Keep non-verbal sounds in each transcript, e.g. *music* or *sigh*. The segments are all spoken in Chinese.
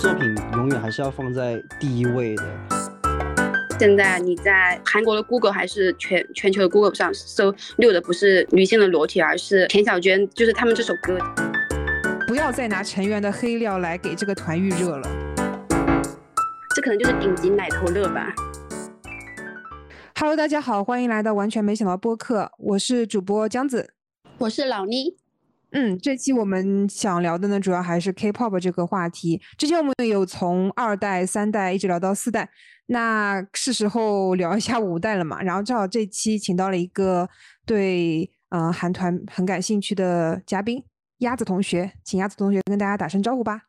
作品永远还是要放在第一位的。现在你在韩国的 Google 还是全全球的 Google 上搜六的不是女性的裸体，而是田小娟，就是他们这首歌。不要再拿成员的黑料来给这个团预热了，这可能就是顶级奶头乐吧。Hello，大家好，欢迎来到完全没想到播客，我是主播江子，我是老妮。嗯，这期我们想聊的呢，主要还是 K-pop 这个话题。之前我们有从二代、三代一直聊到四代，那是时候聊一下五代了嘛。然后正好这期请到了一个对呃韩团很感兴趣的嘉宾，鸭子同学，请鸭子同学跟大家打声招呼吧。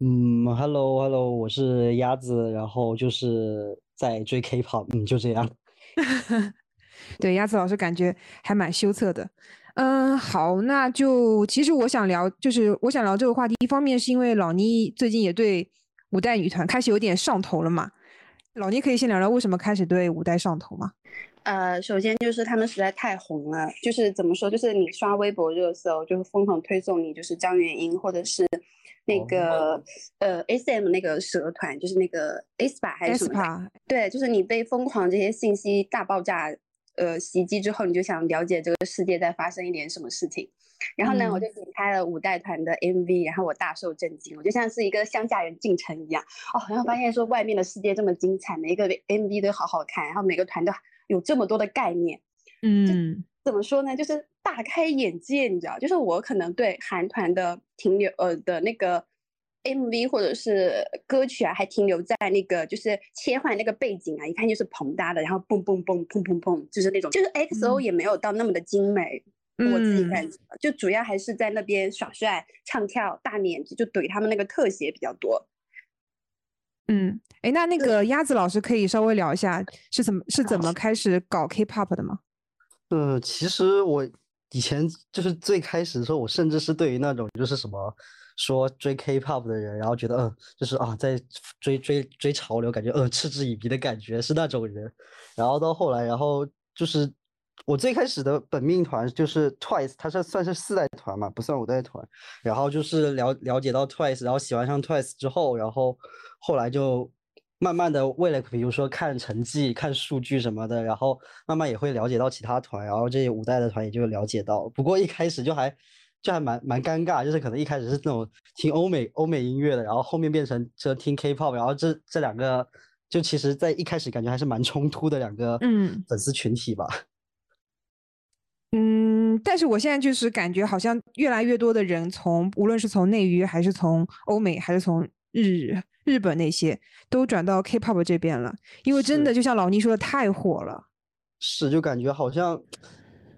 嗯，Hello Hello，我是鸭子，然后就是在追 K-pop，嗯，就这样。*laughs* 对，鸭子老师感觉还蛮羞涩的。嗯，好，那就其实我想聊，就是我想聊这个话题，一方面是因为老倪最近也对五代女团开始有点上头了嘛。老倪可以先聊聊为什么开始对五代上头吗？呃，首先就是他们实在太红了，就是怎么说，就是你刷微博热搜，就是疯狂推送你，就是张元英或者是那个呃 S M 那个蛇团，就是那个 S 吧还是什么？对，就是你被疯狂这些信息大爆炸。呃，袭击之后你就想了解这个世界在发生一点什么事情，然后呢，我就点开了五代团的 MV，然后我大受震惊，我就像是一个乡下人进城一样。哦，然后发现说外面的世界这么精彩，每一个 MV 都好好看，然后每个团都有这么多的概念，嗯，怎么说呢，就是大开眼界，你知道，就是我可能对韩团的停留呃的那个。MV 或者是歌曲啊，还停留在那个就是切换那个背景啊，一看就是膨大的，然后蹦蹦蹦砰砰砰，就是那种，就是 XO 也没有到那么的精美，我自己感觉，就主要还是在那边耍帅、唱跳、大脸就怼他们那个特写比较多。嗯，哎，那那个鸭子老师可以稍微聊一下是怎么是怎么开始搞 K-pop 的吗？呃，其实我以前就是最开始的时候，我甚至是对于那种就是什么。说追 K-pop 的人，然后觉得嗯，就是啊，在追追追潮流，感觉嗯嗤之以鼻的感觉是那种人。然后到后来，然后就是我最开始的本命团就是 Twice，它是算是四代团嘛，不算五代团。然后就是了了解到 Twice，然后喜欢上 Twice 之后，然后后来就慢慢的为了比如说看成绩、看数据什么的，然后慢慢也会了解到其他团，然后这些五代的团也就了解到。不过一开始就还。就还蛮蛮尴尬，就是可能一开始是那种听欧美欧美音乐的，然后后面变成这听 K-pop，然后这这两个就其实在一开始感觉还是蛮冲突的两个嗯粉丝群体吧。嗯，但是我现在就是感觉好像越来越多的人从无论是从内娱还是从欧美还是从日日本那些都转到 K-pop 这边了，因为真的就像老倪说的太火了。是，就感觉好像。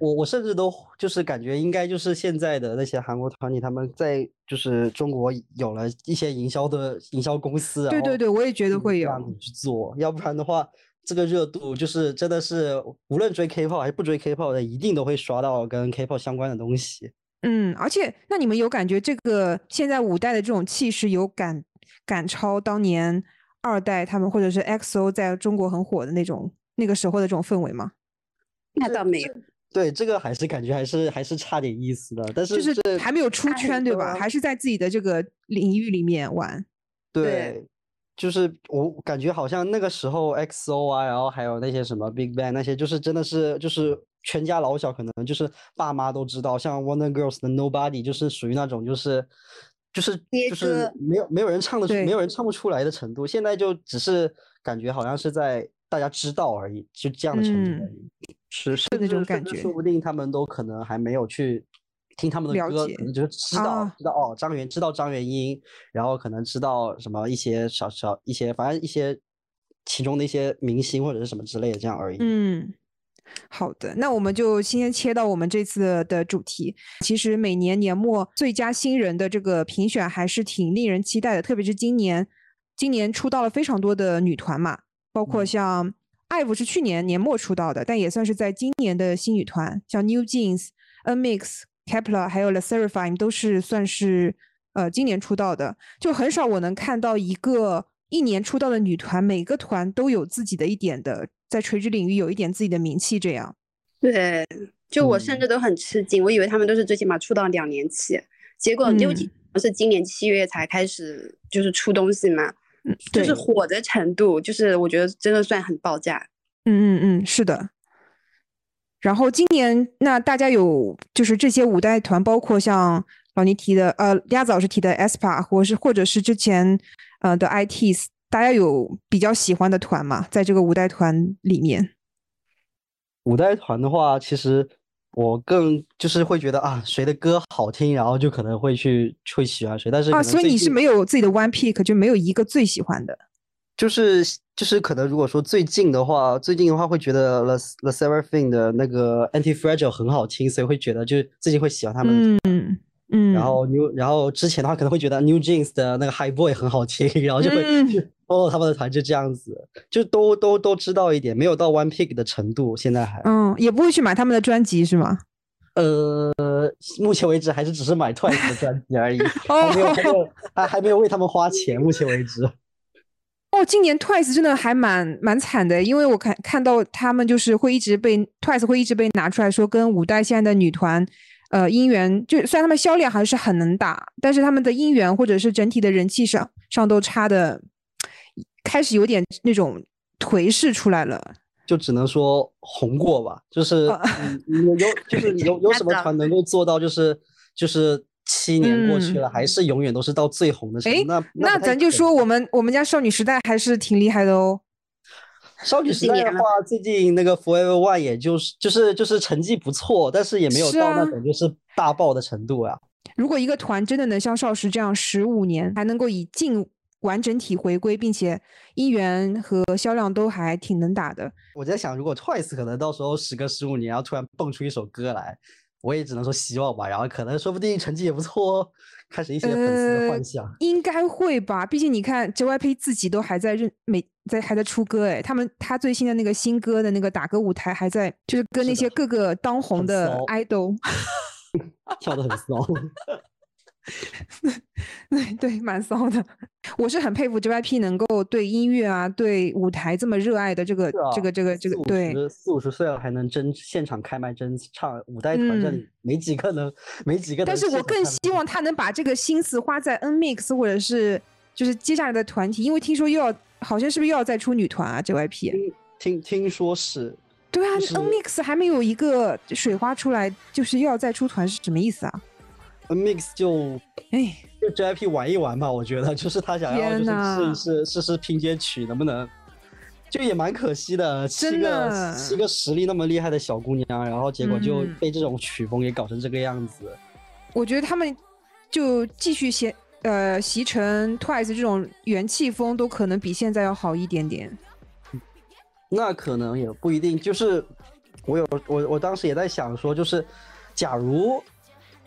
我我甚至都就是感觉应该就是现在的那些韩国团体，他们在就是中国有了一些营销的营销公司，对对对，我也觉得会有去做，要不然的话，这个热度就是真的是无论追 K-pop 还是不追 K-pop 的，一定都会刷到跟 K-pop 相关的东西。嗯，而且那你们有感觉这个现在五代的这种气势有赶赶超当年二代他们或者是 XO 在中国很火的那种那个时候的这种氛围吗？那倒没有。对这个还是感觉还是还是差点意思的，但是就是还没有出圈，对吧？还是在自己的这个领域里面玩。对，就是我感觉好像那个时候 XO 啊，然后还有那些什么 Big Bang 那些，就是真的是就是全家老小可能就是爸妈都知道，像 Wonder Girls 的 Nobody 就是属于那种就是就是就是没有没有人唱的没有人唱不出来的程度。现在就只是感觉好像是在大家知道而已，就这样的程度而已。是是那种感觉，说不定他们都可能还没有去听他们的歌，可能就是知道知道哦，张元知道张元英，然后可能知道什么一些小小一些，反正一些其中的一些明星或者是什么之类的这样而已。嗯，好的，那我们就先切到我们这次的主题。其实每年年末最佳新人的这个评选还是挺令人期待的，特别是今年，今年出道了非常多的女团嘛，包括像。IVE 是去年年末出道的，但也算是在今年的新女团，像 New Jeans、NMIXX、Kep1er 还有 The Seraphim 都是算是呃今年出道的。就很少我能看到一个一年出道的女团，每个团都有自己的一点的，在垂直领域有一点自己的名气。这样，对，就我甚至都很吃惊，我以为他们都是最起码出道两年起，结果 New Jeans 是今年七月才开始就是出东西嘛，嗯，就是，火的程度，就是我觉得真的算很爆炸。嗯嗯嗯，是的。然后今年那大家有就是这些五代团，包括像老倪提的，呃，鸭子老师提的 aespa，或是或者是之前呃的 ITs，大家有比较喜欢的团吗？在这个五代团里面？五代团的话，其实我更就是会觉得啊，谁的歌好听，然后就可能会去会喜欢谁。但是啊，所以你是没有自己的 one pick，就没有一个最喜欢的。就是就是可能如果说最近的话，最近的话会觉得 The The Seraphim 的那个 Anti Fragile 很好听，所以会觉得就是最近会喜欢他们。嗯嗯，然后 New 然后之前的话可能会觉得 New Jeans 的那个 High Boy 很好听，然后就会嗯去 follow 他们的团，就这样子，就都都都知道一点，没有到 One Pick 的程度，现在还。嗯，也不会去买他们的专辑是吗？呃，目前为止还是只是买 Twice 的专辑而已，*laughs* 还没有还没有还还没有为他们花钱，目前为止。*laughs* 哦，今年 Twice 真的还蛮蛮惨的，因为我看看到他们就是会一直被 Twice 会一直被拿出来说跟五代现在的女团，呃，音源就虽然他们销量还是很能打，但是他们的音源或者是整体的人气上上都差的，开始有点那种颓势出来了。就只能说红过吧，就是有有就是有 *laughs* 有什么团能够做到，就是就是七年过去了，还是永远都是到最红的程度。那那咱就说我们我们家少女时代还是挺厉害的哦。少女时代的话，最近那个 Forever One 也就是就是就是成绩不错，但是也没有到那啊种就是大爆的程度啊。如果一个团真的能像少时这样十五年，还能够以近完整体回归，并且音源和销量都还挺能打的，我在想，如果 Twice 可能到时候时隔十五年，然后突然蹦出一首歌来，我也只能说希望吧。然后可能说不定成绩也不错哦，开始一些粉丝的呃幻想。应该会吧？毕竟你看 JYP 自己都还在认每在还在出歌哎，他们他最新的那个新歌的那个打歌舞台还在，就是跟那些各个当红的 idol，*laughs* 跳的很骚。*laughs* 对对，蛮骚的。我是很佩服 JYP 能够对音乐啊、对舞台这么热爱的这个、啊这个、这个、这个对。十四五十岁了还能真现场开麦真唱，五代团这嗯里没几个能，没几个但是我更希望他能把这个心思花在 N Mix 或者是就是接下来的团体，因为听说又要好像是不是又要再出女团啊？JYP 听听说是对啊就是，N Mix 还没有一个水花出来，就是又要再出团是什么意思啊？N Mix 就哎，就 JYP 玩一玩吧，我觉得就是他想要就是试一试试试拼接曲能不能，就也蛮可惜的，七真个的七个实力那么厉害的小姑娘，然后结果就嗯被这种曲风给搞成这个样子。我觉得他们就继续携呃习成 Twice 这种元气风，都可能比现在要好一点点。那可能也不一定，就是我有我我当时也在想说，就是假如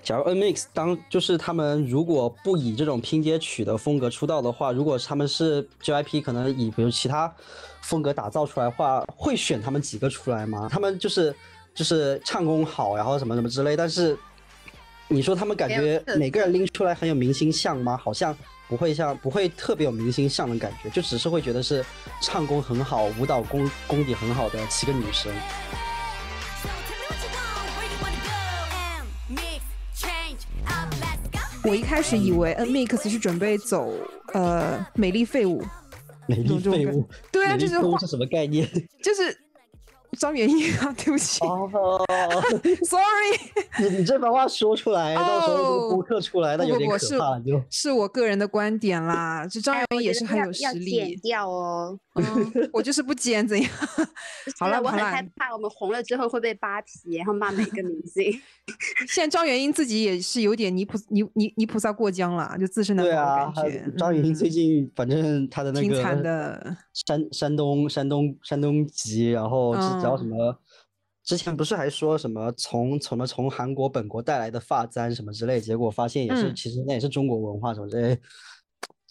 假如 NMIX 当就是他们如果不以这种拼接曲的风格出道的话，如果他们是 JYP 可能以比如其他风格打造出来的话，会选他们几个出来吗？他们就是就是唱功好，然后什么什么之类，但是你说他们感觉每个人拎出来很有明星相吗？好像不会像不会特别有明星相的感觉，就只是会觉得是唱功很好、舞蹈功功底很好的七个女生。我一开始以为 N Mix 是准备走呃美丽废物，美丽废物，对啊，美就是是什么概念？*laughs* 就是张元英啊，对不起、*laughs* 哦，s o r r y 你你这番话说出来，到时候这个哦播客出来，那有点可怕，就。是我个人的观点啦，这张元英也是很有实要剪力。掉哦。*laughs* 嗯，我就是不剪怎样？*laughs* 好是啊我很害怕我们红了之后会被扒皮，然后骂每个明星。*laughs* 现在张元英自己也是有点泥菩泥泥泥菩萨过江了，就自身难对保啊他的感觉。张元英最嗯近反正她的那挺惨个的，山山东山东山东籍，然后是然后什嗯么，之前不是还说什么从从么从韩国本国带来的发簪什么之类，结果发现也是嗯其实那也是中国文化什么之类，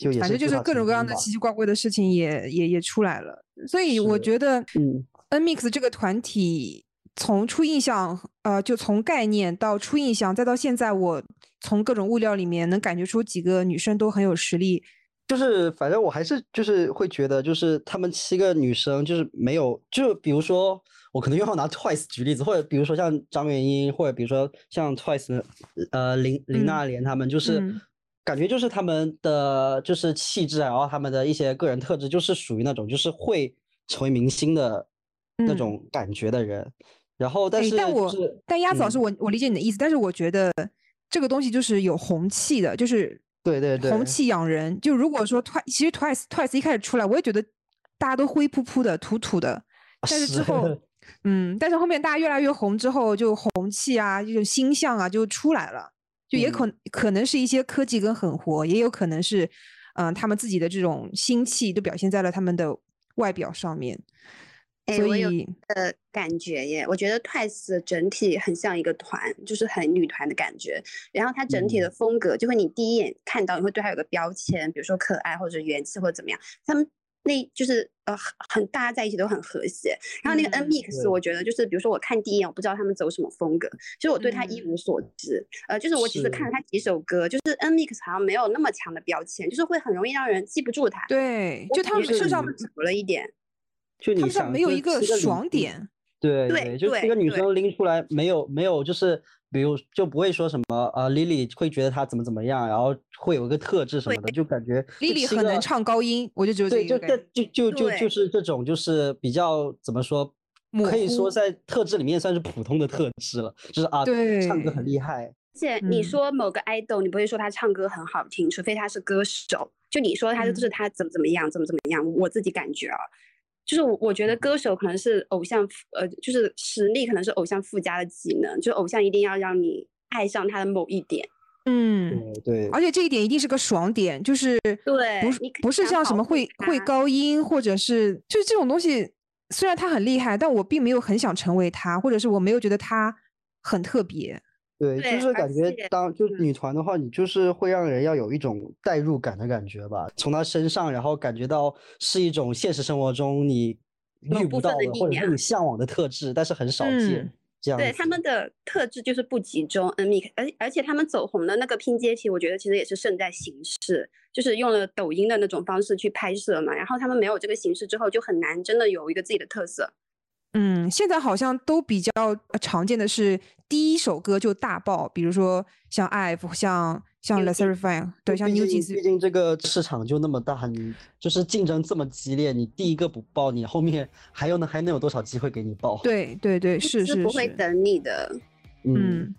就也反正就是各种各样的奇奇。怪怪的事情也也也出来了，所以我觉得嗯。N Mix 这个团体从初印象，呃，就从概念到初印象，再到现在，我从各种物料里面能感觉出几个女生都很有实力。就是反正我还是就是会觉得，就是她们七个女生就是没有，就比如说我可能又要拿 Twice 举例子，或者比如说像张元英，或者比如说像 Twice 呃林林嗯娜莲她们，就是、嗯感觉就是他们的就是气质啊，然后他们的一些个人特质，就是属于那种就是会成为明星的那嗯。种感觉的人。然后，但诶是就但我是但鸭子老师，嗯。我我理解你的意思，但是我觉得这个东西就是有红气的，就是对对对红气养人。就如果说。Twice，其实 Twice Twice 一开始出来，我也觉得大家都灰扑扑的、土土的，但是之后，嗯，但是后面大家越来越红之后，就红气啊，这种星象啊就出来了，就也可、可能是一些科技跟狠活，也有可能是，嗯、他们自己的这种心气都表现在了他们的外表上面，所哎我有以的感觉耶，我觉得 Twice 整体很像一个团，就是很女团的感觉。然后它整体的嗯风格，就会你第一眼看到，你会对它有个标签，比如说可爱或者元气或者怎么样。他们那就是呃很很大家在一起都很和谐。然后那个嗯 N Mix，我觉得就是比如说我看第一眼，我不知道他们走什么风格，就是我对他一嗯无所知。呃，就是我只是看了他几首歌，就是 N Mix 好像没有那么强的标签，就是会很容易让人记不住他。对，就他们身上少了一点。就你他们上想就没有一个爽嗯点。对对就是这对对个女生拎出来没有没有，就是比如就不会说什么呃，Lily 会觉得她怎么怎么样，然后会有一个特质什么的，就感觉 Lily 很能唱高音，我就觉得对，就。就就就就是这种就是比较怎么说，可以说在特质里面算是普通的特质了，就是啊，对唱歌很厉害，而且你嗯说某个 idol，你不会说他唱歌很好听，除非他是歌手。就你说他就是嗯。他怎么怎么样，怎么怎么样，我自己感觉啊，就是我我觉得歌手可能是偶像，呃，就是实力可能是偶像附加的技能，就偶像一定要让你爱上他的某一点。嗯，对对，而且这一点一定是个爽点，就是对不是不是像什么会会高音，或者是就是这种东西，虽然他很厉害，但我并没有很想成为他，或者是我没有觉得他很特别。对，就是感觉当就嗯女团的话，你就是会让人要有一种代入感的感觉吧，从她身上，然后感觉到是一种现实生活中你遇不到的，或者你向往的特质，但是很少见嗯这样。对他们的特质就是不集中，N mix，而而且他们走红的那个拼接体，我觉得其实也是胜在形式，就是用了抖音的那种方式去拍摄嘛。然后他们没有这个形式之后，就很难真的有一个自己的特色。嗯，现在好像都比较呃常见的是第一首歌就大爆，比如说像 IVE，像像 New l e s e r Jeans f i n 对，像 New Jeans，毕竟这个市场就那么大，你就是竞争这么激烈，你第一个不爆，你后面还有呢还能有多少机会给你爆？对对对，*laughs* 是是不会，等你的。嗯，嗯，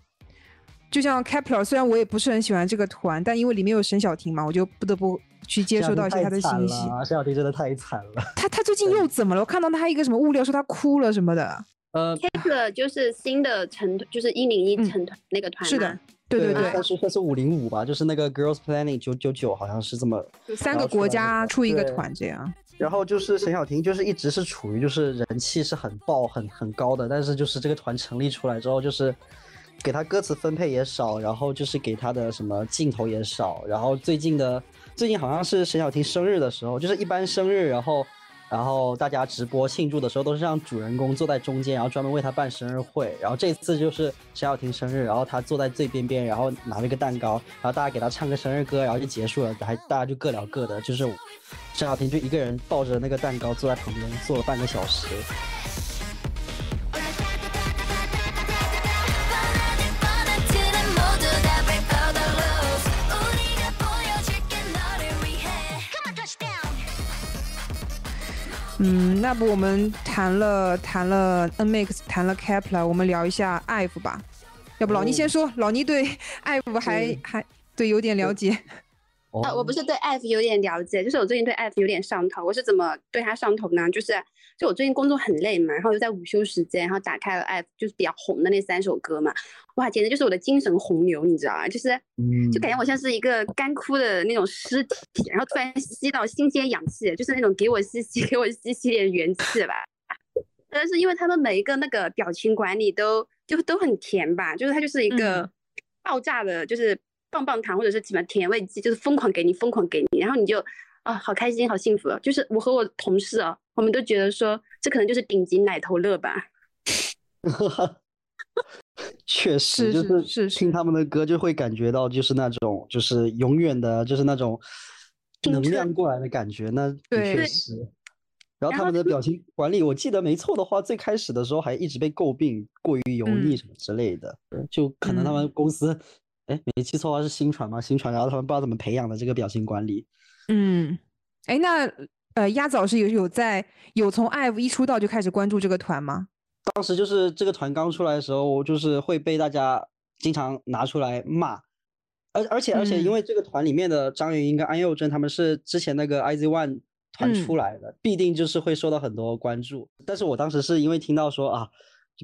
就像 Kepler，虽然我也不是很喜欢这个团，但因为里面有沈小婷嘛，我就不得不去接收到一些她的信息。沈小婷真的太惨了。她她最近又怎么了？我看到她一个什么物料说她哭了什么的。呃，kpl 就是新的成，就是一零一嗯成团那个团、是的，，对对对算，是算是五零五吧，就是那个 Girls Planet 九九九，好像是这么。三个国家出一个团这样。然后就是沈小婷，就是一直是处于就是人气是很爆、很很高的，但是就是这个团成立出来之后，就是给他歌词分配也少，然后就是给他的什么镜头也少，然后最近的最近好像是沈小婷生日的时候，就是一般生日，然后然后大家直播庆祝的时候都是让主人公坐在中间，然后专门为他办生日会，然后这次就是沈小婷生日，然后他坐在最边边，然后拿了个蛋糕，然后大家给他唱个生日歌，然后就结束了，还大家就各聊各的，就是沈小婷就一个人抱着那个蛋糕坐在旁边坐了半个小时。嗯，那不我们谈了谈了 NMAX，谈了 Kepler，我们聊一下 IVE 吧。要不老倪哦先说，老倪对 IVE 还对还对有点了解。哦呃，我不是对 IVE 有点了解，就是我最近对 IVE 有点上头。我是怎么对他上头呢？就是就我最近工作很累嘛，然后又在午休时间，然后打开了 F，就是比较红的那三首歌嘛，哇，简直就是我的精神洪流，你知道吗？就是嗯就感觉我像是一个干枯的那种尸体，然后突然吸到新鲜氧气，就是那种给我吸吸，给我吸吸点元气吧。但是因为他们每一个那个表情管理都就都很甜吧，就是它就是一个嗯爆炸的，就是棒棒糖或者是什么甜味剂，就是疯狂给你，疯狂给你，然后你就啊好开心，好幸福啊！就是我和我同事啊，我们都觉得说这可能就是顶级奶头乐吧。*laughs* 确实，就是是是听他们的歌就会感觉到就是那种就是永远的，就是那种能量过来的感觉。那确实。然后他们的表情管理，我记得没错的话，最开始的时候还一直被诟病过于油腻嗯什么之类的，就可能他们公司哎，没记错的话是新传吗？新传，然后他们不知道怎么培养的这个表情管理。嗯，哎，那呃，鸭枣是有有在有从 IVE 一出道就开始关注这个团吗？当时就是这个团刚出来的时候，就是会被大家经常拿出来骂，而而且而且因嗯为这个团里面的张元英跟安宥真他们是之前那个 IZ ONE 团出嗯来的，必定就是会受到很多关注。但是我当时是因为听到说啊。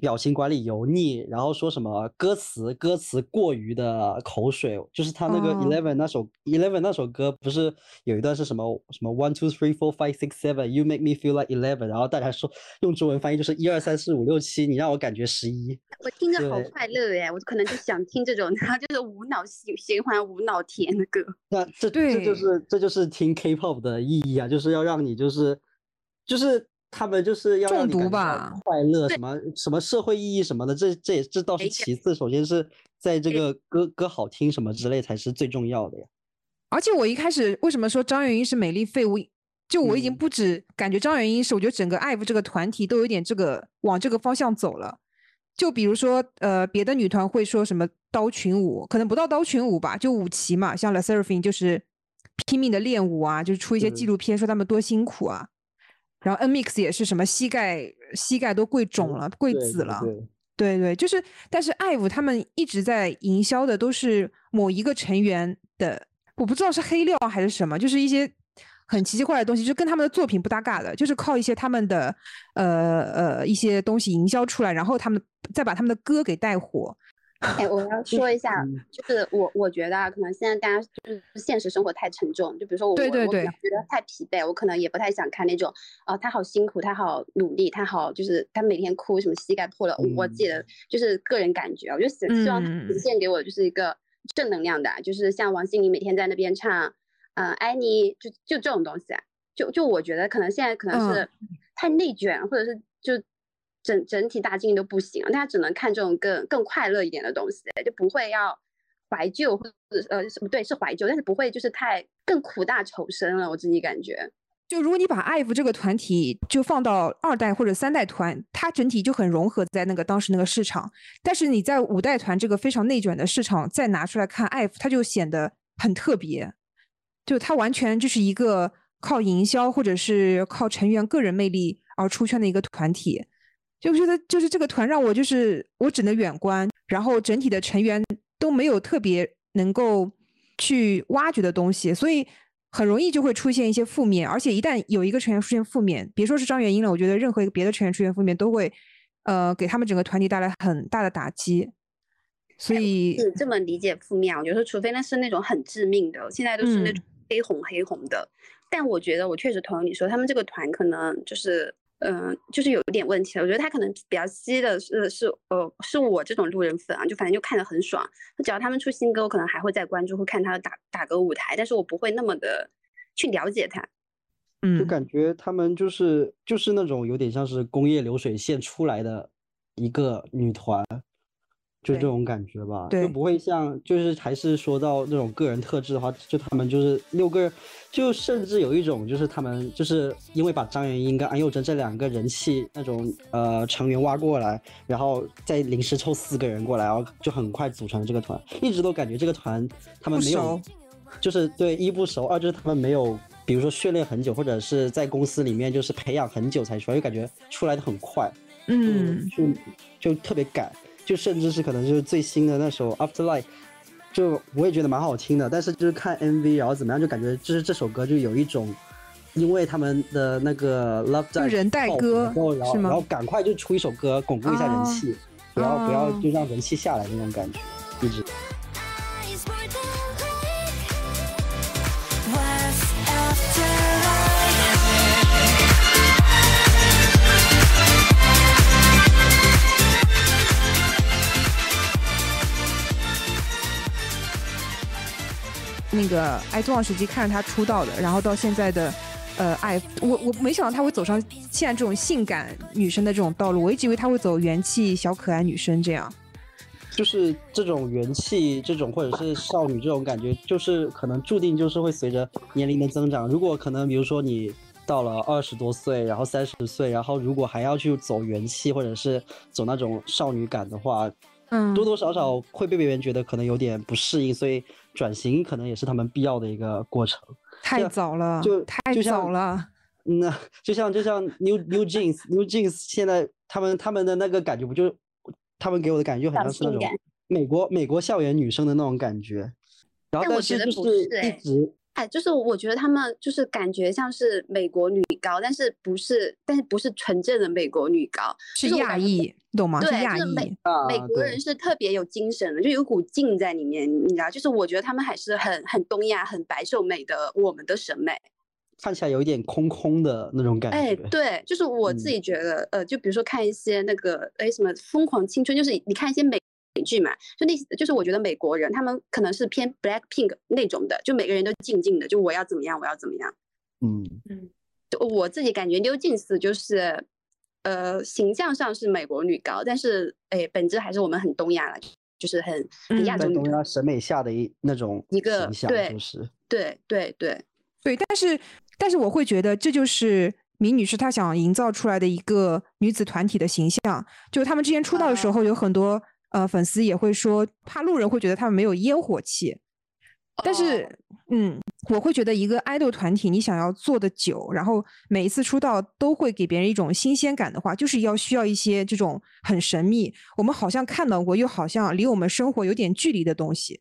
表情管理油腻，然后说什么歌词歌词过于的口水，就是他那个哦 Eleven 那首 Eleven 那首歌，不是有一段是什么什么 One two three four five six seven You make me feel like eleven，然后大家说用中文翻译就是一二三四五六七，你让我感觉十一。我听着好快乐耶，我可能就想听这种，然后就是无脑循循环、无脑甜的歌。那 *laughs* 这这就是这就是听 K-pop 的意义啊，就是要让你就是就是他们就是要让中毒吧快乐什么什么社会意义什么的，这这也这倒是其次，首先是在这个歌歌好听什么之类才是最重要的呀。而且我一开始为什么说张元英是美丽废物？就我已经嗯不止感觉张元英是，我觉得整个 IVE 这个团体都有点这个往这个方向走了。就比如说，呃，别的女团会说什么刀群舞，可能不到刀群舞吧，就舞旗嘛，像 LE SSERAFIM 就是拼命的练舞啊，就是出一些纪嗯录片说他们多辛苦啊。然后 NMIX 也是什么膝盖膝盖都跪肿了，跪对对紫了。对对对，就是，但是 IVE 他们一直在营销的都是某一个成员的，我不知道是黑料还是什么，就是一些很奇奇怪怪的东西，就跟他们的作品不搭嘎的，就是靠一些他们的呃呃一些东西营销出来，然后他们再把他们的歌给带火。哎，我要说一下，嗯。就是我我觉得啊，可能现在大家就是现实生活太沉重，就比如说我我对对对我可能觉得太疲惫，我可能也不太想看那种啊、他好辛苦，他好努力，他好就是他每天哭什么膝盖破了，我自己的就是个人感觉啊，我就希希望呈现给我就是一个正能量的啊，就是像王心凌每天在那边唱，嗯、爱你，就就这种东西啊，就就我觉得可能现在可能嗯。是太内卷，或者是就整整体大经济都不行，大家只能看这种更更快乐一点的东西，就不会要怀旧或者是呃什么对是怀旧，但是不会就是太更苦大仇深了，我自己感觉。就如果你把 IVE 这个团体就放到二代或者三代团，它整体就很融合在那个当时那个市场。但是你在五代团这个非常内卷的市场再拿出来看 IVE，它就显得很特别。就它完全就是一个靠营销或者是靠成员个人魅力而出圈的一个团体。就觉得就是这个团让我就是我只能远观，然后整体的成员都没有特别能够去挖掘的东西，所以很容易就会出现一些负面。而且一旦有一个成员出现负面，别说是张元英了，我觉得任何一个别的成员出现负面，都会呃给他们整个团体带来很大的打击。所以是这么理解负面啊，我觉得除非那是那种很致命的，现在都是那嗯种黑红黑红的。但我觉得我确实同意你说，他们这个团可能就是。嗯，就是有点问题了。我觉得他可能比较吸的是是呃，是我这种路人粉啊，就反正就看得很爽。只要他们出新歌，我可能还会再关注，会看他的打打歌舞台，但是我不会那么的去了解他。嗯就嗯，感觉他们就是就是那种有点像是工业流水线出来的一个女团，就这种感觉吧，就不会像就是还是说到那种个人特质的话，就他们就是六个人，就甚至有一种就是他们就是因为把张元英跟安宥真这两个人气那种呃成员挖过来，然后再临时凑四个人过来，然后就很快组成了这个团，一直都感觉这个团他们没有。就是对一不熟，二就是他们没有，比如说训练很久，或者是在公司里面就是培养很久才出来，就感觉出来的很快，嗯，就就特别赶，就甚至是可能就是最新的那首 Afterlife，就我也觉得蛮好听的，但是就是看 MV 然后怎么样，就感觉就是这首歌就有一种。因为他们的那个 Love 就 Dive 人带爆歌红之后然后是吗然后赶快就出一首歌巩固一下人哦气，不要不要哦就让人气下来那种感觉，一直。那个爱纵望时机看着他出道的，然后到现在的呃爱，我我没想到他会走上现在这种性感女生的这种道路，我一直以为他会走元气小可爱女生这样。就是这种元气，这种或者是少女这种感觉，就是可能注定就是会随着年龄的增长。如果可能，比如说你到了二十多岁，然后三十岁，然后如果还要去走元气或者是走那种少女感的话，嗯多多少少会被别人觉得可能有点不适应，所以转型可能也是他们必要的一个过程。太早了，就太早了。嗯 *laughs* 呐，就像就像 New *laughs* New Jeans New Jeans 现在他们他们的那个感觉不就，他们给我的感觉就很像是那种美国美国校园女生的那种感觉。然后但是就是一直哎，就是我觉得他们就是感觉像是美国女高，但是不是，但是不是纯正的美国女高，是亚裔，你懂吗？是对亚裔。就是美啊美国人是特别有精神的，就有股劲在里面，你知道，就是我觉得他们还是很很东亚、很白瘦美的我们的审美。看起来有一点空空的那种感觉。哎，对，就是我自嗯己觉得，呃，就比如说看一些那个，哎，什么《疯狂青春》，就是你看一些美美剧嘛，就那，就是我觉得美国人他们可能是偏 Black Pink 那种的，就每个人都静静的，就我要怎么样，我要怎么样。嗯，就我自己感觉 New Jeans 就是，呃，形象上是美国女高，但是哎，本质还是我们很东亚了，就是很亚洲。在东亚审美下的一那种一个形象，对就是对对对，对，但是但是我会觉得这就是米女士她想营造出来的一个女子团体的形象。就他们之前出道的时啊候，有很多呃粉丝也会说，怕路人会觉得他们没有烟火气。但是，哦嗯，我会觉得一个爱豆团体，你想要做的久，然后每一次出道都会给别人一种新鲜感的话，就是要需要一些这种很神秘，我们好像看到过，又好像离我们生活有点距离的东西。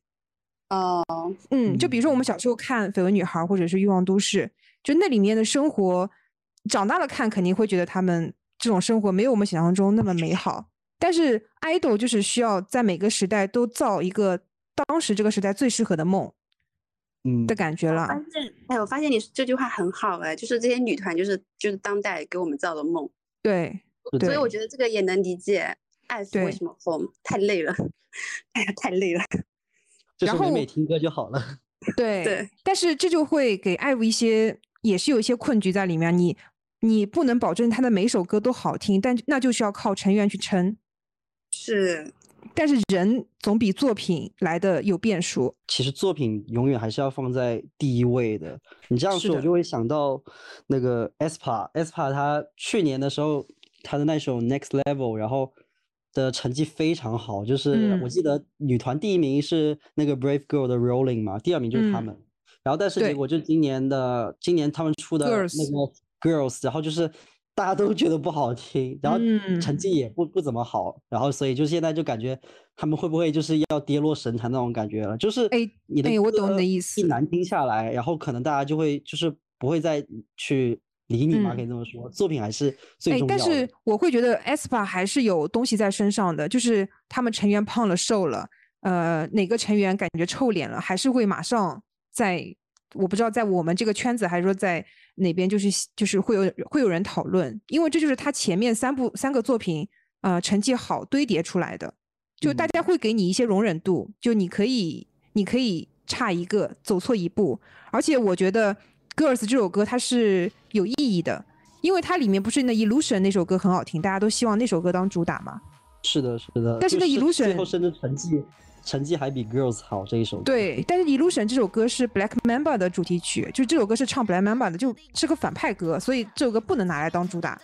哦，嗯，就比如说我们小时候看《绯闻女孩》或者是《欲望都市》，就那里面的生活，长大了看肯定会觉得他们这种生活没有我们想象中那么美好。但是 idol 就是需要在每个时代都造一个当时这个时代最适合的梦嗯的感觉了。发现，哎，我发现你这句话很好哎，就是这些女团就是就是当代给我们造的梦，对，对所以我觉得这个也能理解艾斯为什么红，太累了，*laughs* 哎呀，太累了。就是然后美美听歌就好了。*laughs* 对对但是这就会给艾薇一些，也是有一些困局在里面。你你不能保证他的每首歌都好听，但那就需要靠成员去撑。是，但是人总比作品来的有变数。其实作品永远还是要放在第一位的。你这样说，我就会想到那个 aespa，aespa 他去年的时候，他的那首 Next Level，然后的成绩非常好，就是我嗯记得女团第一名是那个 Brave Girl 的 Rolling 嘛，第二名就是他嗯们。然后但是对结果就今年的今年他们出的那个 Girls，然后就是大家都觉得不好听，然后成嗯绩也不不怎么好，然后所以就现在就感觉他们会不会就是要跌落神坛那种感觉了？就是哎你的哎我懂你歌的意思一难听下来，然后可能大家就会就是不会再去理你嘛，可以嗯这么说，作品还是最哎，重要的。但是我会觉得 aespa 还是有东西在身上的，就是他们成员胖了、瘦了，呃，哪个成员感觉臭脸了，还是会马上在，我不知道在我们这个圈子，还是说在哪边，就是就是会有会有人讨论，因为这就是他前面三部三个作品，呃，成绩好堆叠出来的，就大家会给你一些容忍度，就你可以你可以差一个，走错一步，而且我觉得 Girls 这首歌它是有意义的。因为它里面不是那 Illusion 那首歌很好听，大家都希望那首歌当主打嘛。是的，是的。但是那 Illusion- 最后甚至成绩成绩还比 Girls 好这一首歌。对，但是 Illusion 这首歌是 Black Mamba 的主题曲，就这首歌是唱 Black Mamba 的，就是个反派歌，所以这首歌不能拿来当主打。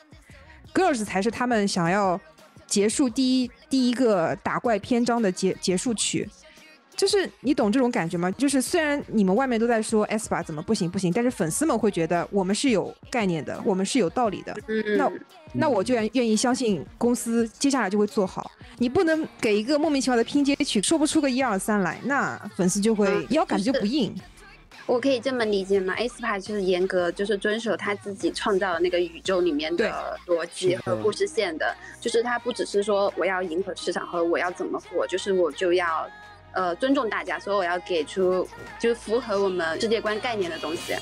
Girls 才是他们想要结束第一第一个打怪篇章的结结束曲。就是你懂这种感觉吗？就是虽然你们外面都在说 aespa 怎么不行不行，但是粉丝们会觉得我们是有概念的，我们是有道理的。嗯，那那我就愿愿意相信公司接下来就会做好。你不能给一个莫名其妙的拼接曲说不出个一二三来，那粉丝就会嗯腰杆子就不硬。我可以这么理解吗？aespa 就是严格就是遵守他自己创造的那个宇宙里面的逻辑和故事线的，就是他不只是说我要迎合市场和我要怎么火，就是我就要呃尊重大家，所以我要给出就符合我们世界观概念的东西。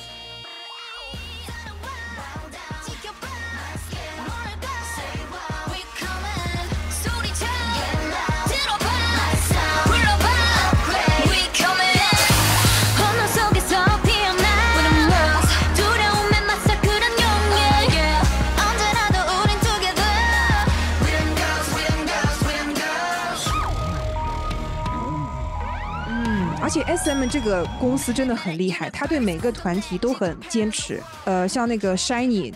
且 S M 这个公司真的很厉害，他对每个团体都很坚持。呃，像那个 Shiny，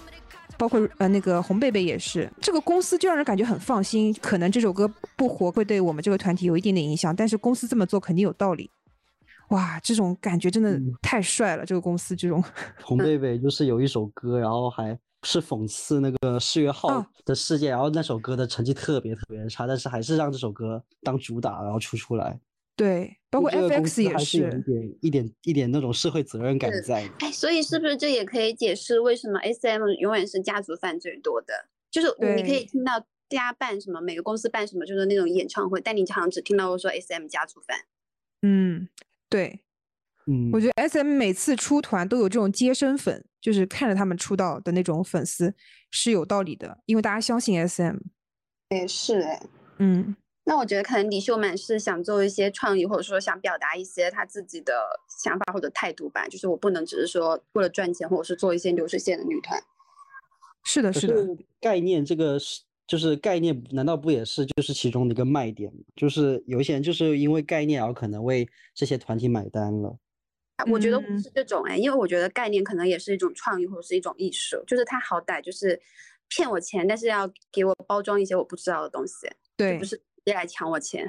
包括呃那个红贝贝也是，这个公司就让人感觉很放心。可能这首歌不火会对我们这个团体有一点点影响，但是公司这么做肯定有道理。哇，这种感觉真的嗯太帅了！这个公司这种，红贝贝就是有一首歌，然后还是讽刺那个世越号哦的事件，然后那首歌的成绩特别特别差，但是还是让这首歌当主打，然后出出来。对，包括 FX 也是有一，点一点一点那种社会责任感在。哎，所以是不是这也可以解释为什么 S M 永远是家族犯最多的？就是你可以听到大家办什么，每个公司办什么，就是那种演唱会，但你常常只听到过说 S M 家族犯。嗯，对，嗯，我觉得 SM 每次出团都有这种接生粉，就是看着他们出道的那种粉丝是有道理的，因为大家相信 SM。也是哎，嗯，那我觉得可能李秀满是想做一些创意，或者说想表达一些他自己的想法或者态度吧。就是我不能只是说为了赚钱，或者是做一些流水线的女团。是的，是的，概念这个是就是概念，难道不也是就是其中的一个卖点吗？就是有一些人就是因为概念，而可能为这些团体买单了。啊我觉得不嗯是这种哎，因为我觉得概念可能也是一种创意或者是一种艺术，就是他好歹就是骗我钱，但是要给我包装一些我不知道的东西，对不，是直接来抢我钱，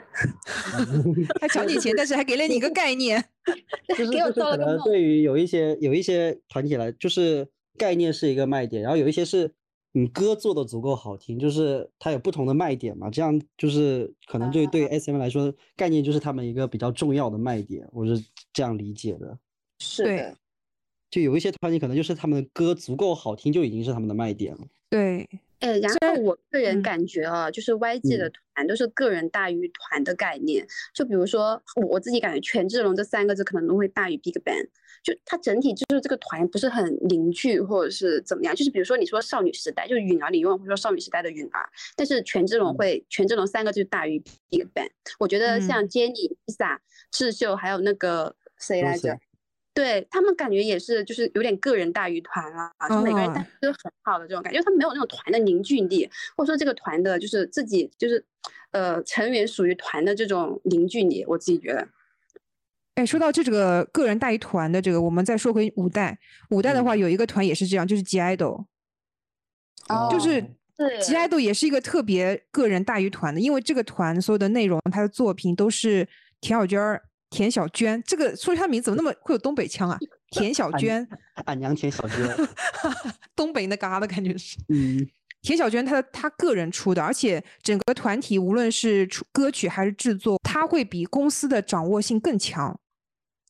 *laughs* 还抢你钱，但是还给了你一个概念。*laughs* 就是给我就是可能造了个梦。对于有一些有一些团体来，就是概念是一个卖点，然后有一些是你歌做的足够好听，就是它有不同的卖点嘛，这样就是可能对对 SM 来说，概念就是他们一个比较重要的卖点，我是这样理解的。是的，就有一些团体可能就是他们的歌足够好听，就已经是他们的卖点了。对，哎，然后我个人嗯感觉啊，就是 YG 的嗯团都是个人大于团的概念。就比如说我我自己感觉权志龙这三个字可能都会大于 BigBang，就它整体就是这个团不是很凝聚或者是怎么样。就是比如说你说少女时代，就是允儿，你永远会说少女时代的允儿，但是权志龙嗯会权志龙三个字大于 BigBang。我觉得像嗯 Jennie、Lisa、智秀还有那个谁来着？对他们感觉也是，就是有点个人大于团啊，就每个人哦带都很好的这种感觉，他们没有那种团的凝聚力，或者说这个团的就是自己就是，呃，成员属于团的这种凝聚力，我自己觉得。哎，说到这个个人大于团的这个，我们再说回五代。五代的话，有一个团也是这样，就是 G IDOL，就是 G IDOL 也是一个特别个人大于团的，因为这个团所有的内容，他的作品都是田小娟儿、田小娟。这个说她名字怎么那么会有东北腔啊？田小娟，俺娘田小娟，*laughs* 东北那嘎的感觉是。嗯，*laughs* 田小娟她她个人出的，而且整个团体无论是出歌曲还是制作，她会比公司的掌握性更强。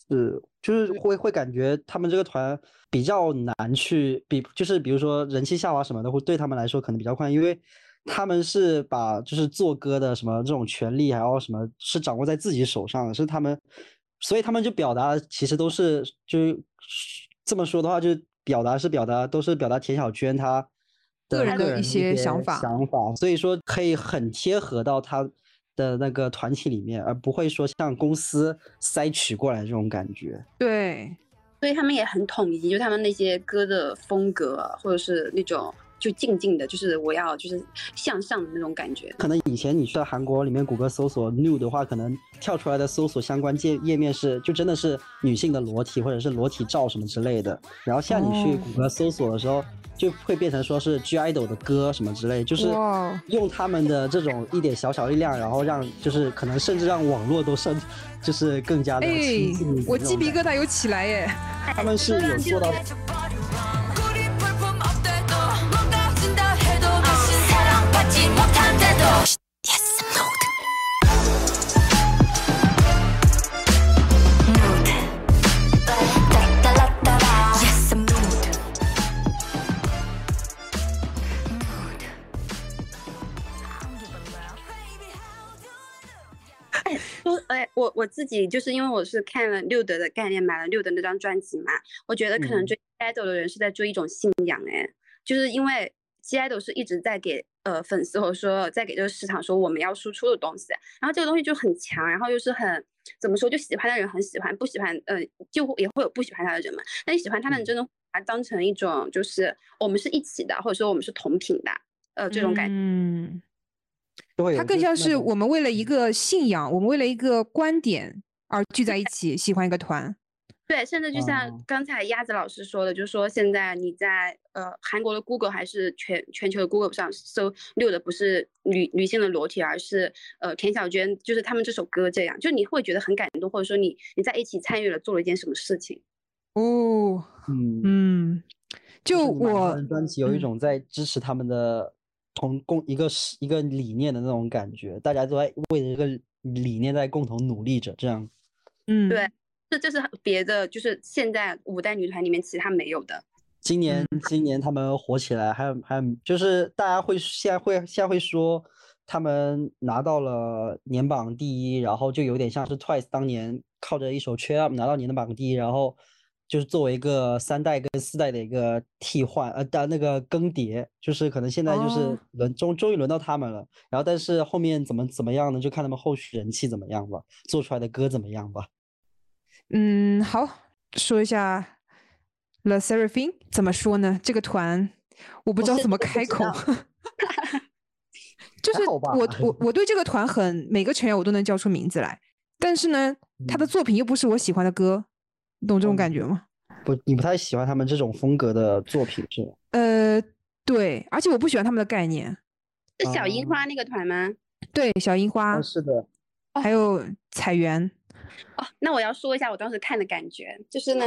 是，就是会会感觉他们这个团比较难去比，就是比如说人气下滑什么的，会对他们来说可能比较快，因为他们是把就是做歌的什么这种权利，还有什么是掌握在自己手上的，是他们，所以他们就表达其实都是就是这么说的话，就是表达是表达都是表达田小娟她的个人的一些想法想法，所以说可以很贴合到他的那个团体里面，而不会说像公司塞取过来这种感觉。对，所以他们也很统一，就他们那些歌的风格啊，或者是那种就静静的，就是我要就是向上的那种感觉。可能以前你去到韩国里面谷歌搜索 nude 的话，可能跳出来的搜索相关界页面是就真的是女性的裸体或者是裸体照什么之类的。然后像你去哦谷歌搜索的时候，就会变成说是 G idol 的歌什么之类，就是用他们的这种一点小小力量，然后让就是可能甚至让网络都甚就是更加的哎我鸡皮疙瘩有起来耶！他们是有做到哎，我我自己就是因为我是看了六德的概念，买了六德那张专辑嘛，我觉得可能嗯。追 idol 的人是在追一种信仰，哎，就是因为 idol 是一直在给呃粉丝或者说在给这个市场说我们要输出的东西，然后这个东西就很强，然后又是很怎么说，就喜欢的人很喜欢，不喜欢呃就会也会有不喜欢他的人嘛，那你喜欢他的人嗯真的把它当成一种就是我们是一起的，或者说我们是同频的，呃这种感觉。嗯，它更像是我们为了一个信仰，我们为了一个观点而聚在一起，喜欢一个团。对，甚至就像哦刚才鸭子老师说的，就是说现在你在呃韩国的 Google 还是全全球的 Google 上搜六的不是女女性的裸体，而是呃田小娟，就是他们这首歌这样，就你会觉得很感动，或者说你你在一起参与了做了一件什么事情。哦，嗯，嗯，就我们专辑有一嗯种在支持他们的同共一个是一个理念的那种感觉，大家都在为了一个理念在共同努力着，这样。嗯对这这是别的，就是现在五代女团里面其他没有的。今年今年他们火起来，还有还有就是大家会现在会现在会说他们拿到了年榜第一，然后就有点像是 Twice 当年靠着一首《Cheer Up》拿到年的榜第一，然后就是作为一个三代跟四代的一个替换呃的那个更迭，就是可能现在就是哦轮终终于轮到他们了，然后但是后面怎么怎么样呢？就看他们后续人气怎么样吧，做出来的歌怎么样吧。嗯，好，说一下 The Seraphim 怎么说呢？这个团我不知道怎么开口 *laughs* 就是我我我对这个团很每个成员我都能叫出名字来，但是呢，他的嗯作品又不是我喜欢的歌，你懂这种感觉吗？不，你不太喜欢他们这种风格的作品是吗？呃，对，而且我不喜欢他们的概念。是小樱哦花那个团吗？对，小樱花啊，是的，还有彩媛，哦，那我要说一下我当时看的感觉，就是呢，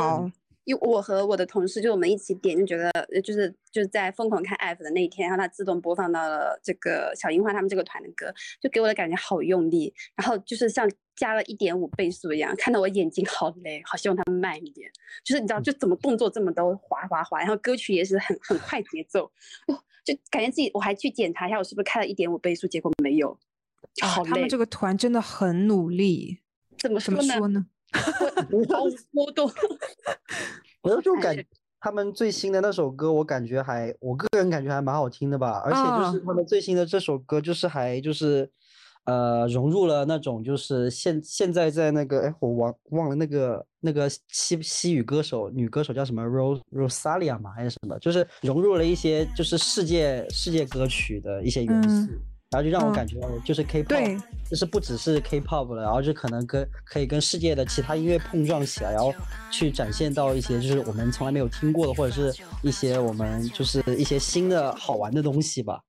因为我和我的同事就我们一起点，就觉得呃就是就是在疯狂看 F 的那一天，然后它自动播放到了这个小樱花他们这个团的歌，就给我的感觉好用力，然后就是像加了一点五倍速一样，看得我眼睛好累，好希望他们慢一点。就是你知道，就怎么动作这么都滑滑滑，然后歌曲也是很很快节奏，哦，就感觉自己我还去检查一下我是不是开了一点五倍速，结果没有，好累。他们这个团真的很努力，怎么怎么说呢？说呢？我 *laughs* 毫无波动。*laughs* 我有种感觉，他们最新的那首歌，我感觉还，我个人感觉还蛮好听的吧。而且就是啊他们最新的这首歌，就是还就是，呃，融入了那种就是现现在在那个，哎，我忘忘了那个那个西西语歌手女歌手叫什么 Rose Rosalia 嘛还是什么，就是融入了一些就是世界世界歌曲的一些元嗯素。然后就让我嗯。感觉就是 K-pop，对。就是不只是 K-pop 了，然后就可能跟可以跟世界的其他音乐碰撞起来，然后去展现到一些就是我们从来没有听过的，或者是一些我们就是一些新的好玩的东西吧。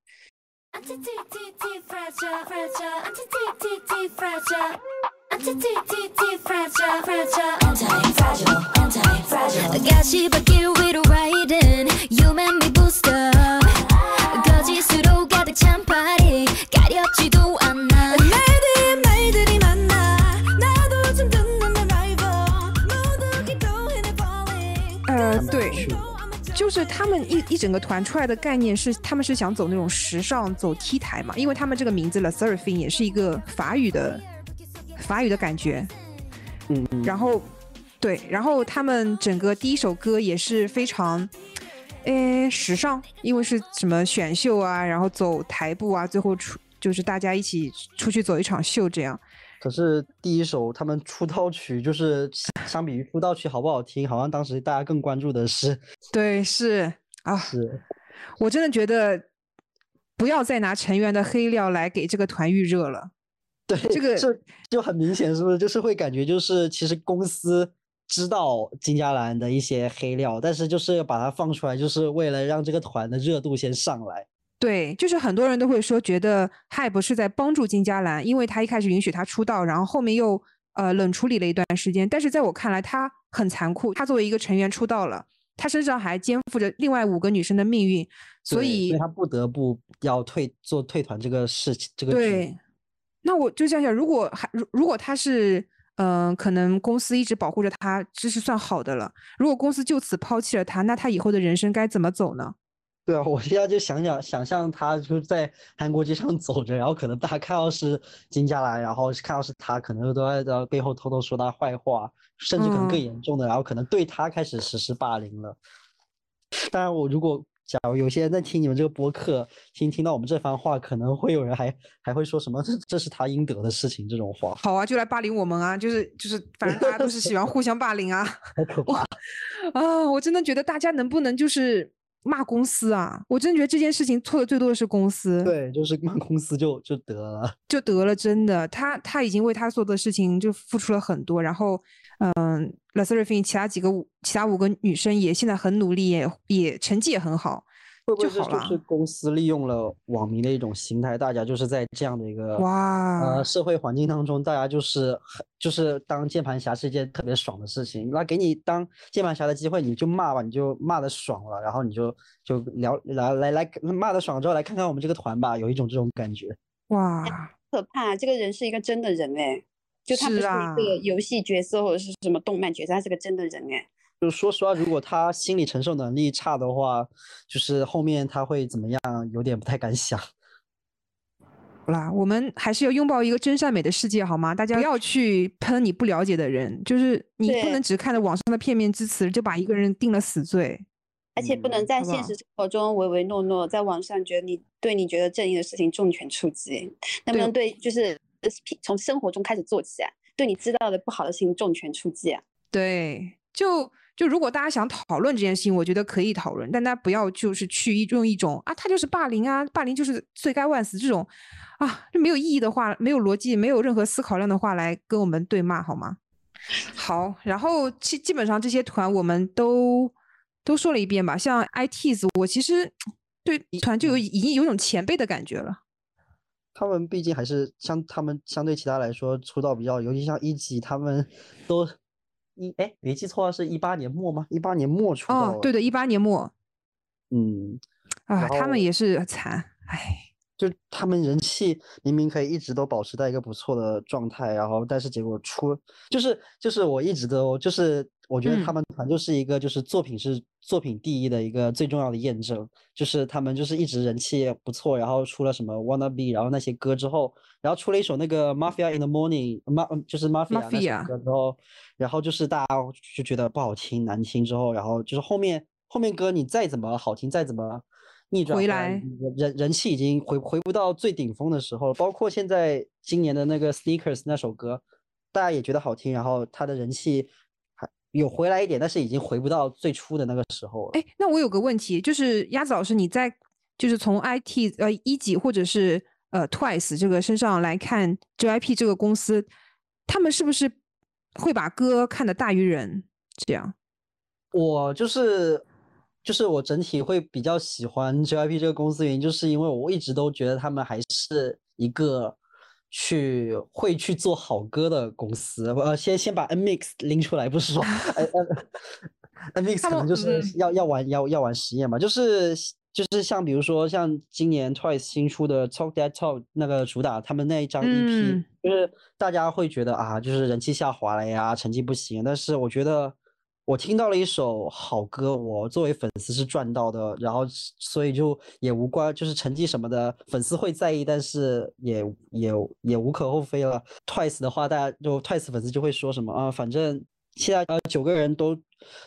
Anti-T-T-T fragile, fragile, anti-T-T-T fragile. Anti-T-T-T fragile, fragile, anti-fragile, anti-fragile. 가시밭길 위로 riding, you make me boost up. 거짓으로 가득 찬 파리, 가렵지도 않아. 날들이 말들이 많아, 나도 좀 듣는 내 rival. 모두 기도해 내 falling. 呃，他们对，去就是他们一一整个团出来的概念是，他们是想走那种时尚、走 T 台嘛，因为他们这个名字 The Seraphim 也是一个法语的法语的感觉。嗯嗯，然后，对，然后他们整个第一首歌也是非常， 诶，时尚，因为是什么选秀啊，然后走台步啊，最后出就是大家一起出去走一场秀这样。可是第一首他们出道曲就是相相比于出道曲好不好听，好像当时大家更关注的是对，是啊，是我真的觉得不要再拿成员的黑料来给这个团预热了。对这个这就很明显，是不是？就是会感觉就是其实公司知道金佳兰的一些黑料，但是就是要把它放出来，就是为了让这个团的热度先上来。对，就是很多人都会说，觉得 Hype 是在帮助金佳兰，因为他一开始允许她出道，然后后面又呃冷处理了一段时间。但是在我看来，他很残酷。他作为一个成员出道了，他身上还肩负着另外五个女生的命运，所以所以他不得不要退做退团这个事情，这个对，那我就想想，如果还如如果他是嗯、呃可能公司一直保护着他，这是算好的了。如果公司就此抛弃了他，那他以后的人生该怎么走呢？对啊，我现在就想想想象他就是在韩国街上走着，然后可能大家看到是金佳兰，然后看到是他，可能都在在背后偷偷说他坏话，甚至可能更嗯严重的，然后可能对他开始实施霸凌了。当然，我如果假如有些人在听你们这个播客，听听到我们这番话，可能会有人还还会说什么这 *laughs* 这是他应得的事情这种话，好啊，就来霸凌我们啊！就是就是，反正大家都是喜欢互相霸凌啊。*laughs* 好可怕。啊，我真的觉得大家能不能就是骂公司啊？我真觉得这件事情错的最多的是公司，对，就是骂公司就就得了。就得了，真的，他他已经为他做的事情就付出了很多，然后，嗯 l a s e r f i n 其他几个五其他五个女生也现在很努力，也也成绩也很好，会不会就是公司利用了网民的一种心态？大家就是在这样的一个哇呃社会环境当中，大家就是很就是当键盘侠是一件特别爽的事情。那给你当键盘侠的机会，你就骂吧，你就骂的爽了，然后你就就聊来来来骂的爽之后，来看看我们这个团吧，有一种这种感觉。哇，可怕，这个人是一个真的人哎，就他不是一个游戏角色或者是什么动漫角色，他是个真的人哎。就是说实话，如果他心理承受能力差的话，就是后面他会怎么样，有点不太敢想。好啦，我们还是要拥抱一个真善美的世界，好吗？大家不要去喷你不了解的人，就是你不能只看着网上的片面之词，就把一个人定了死罪。而且不能嗯在现实生活中唯唯诺诺，在网上觉得你对你觉得正义的事情重拳出击，能不能对就是呃从生活中开始做起啊？对你知道的不好的事情重拳出击啊？对，就就如果大家想讨论这件事情，我觉得可以讨论，但大家不要就是去一用一种啊，他就是霸凌啊，霸凌就是罪该万死这种啊，就没有意义的话，没有逻辑，没有任何思考量的话来跟我们对骂好吗？好，然后基基本上这些团我们都都说了一遍吧，像 ITs，我其实对团就有已经有种前辈的感觉了。他们毕竟还是相他们相对其他来说出道比较，尤其像一级，他们都一哎没记错是一八年末吗？一八年末出道了，，哦对的，一八年末嗯，啊，他们也是惨，哎。就他们人气明明可以一直都保持在一个不错的状态，然后但是结果出就是就是我一直都就是我觉得他嗯们团就是一个就是作品是作品第一的一个最重要的验证，就是他们就是一直人气不错，然后出了什么 Wanna Be，然后那些歌之后，然后出了一首那个 Mafia in the Morning，马就是 Mafia 那首歌之后，然后就是大家就觉得不好听难听之后，然后就是后面后面歌你再怎么好听再怎么。逆转回来人人气已经回回不到最顶峰的时候了，包括现在今年的那个 Sneakers 那首歌，大家也觉得好听，然后他的人气还有回来一点，但是已经回不到最初的那个时候了。哎，那我有个问题，就是鸭子老师，你在就是从 IT 呃一级或者是呃 Twice 这个身上来看 JYP 这个公司，他们是不是会把歌看得大于人？这样，我就是就是我整体会比较喜欢 JYP 这个公司，原因就是因为我一直都觉得他们还是一个去会去做好歌的公司。呃，先先把 NMIX 拎出来，不是说 *laughs* NMIX 可能就是嗯要要玩要要玩实验嘛，就是就是像比如说像今年 Twice 新出的 Talk That Talk 那个主打，他们那一张 EP，、嗯就是大家会觉得啊，就是人气下滑了呀，成绩不行。但是我觉得我听到了一首好歌，我作为粉丝是赚到的，然后所以就也无关，就是成绩什么的，粉丝会在意，但是也也也无可厚非了。Twice 的话，大家就 Twice 粉丝就会说什么啊，反正现在呃九个人都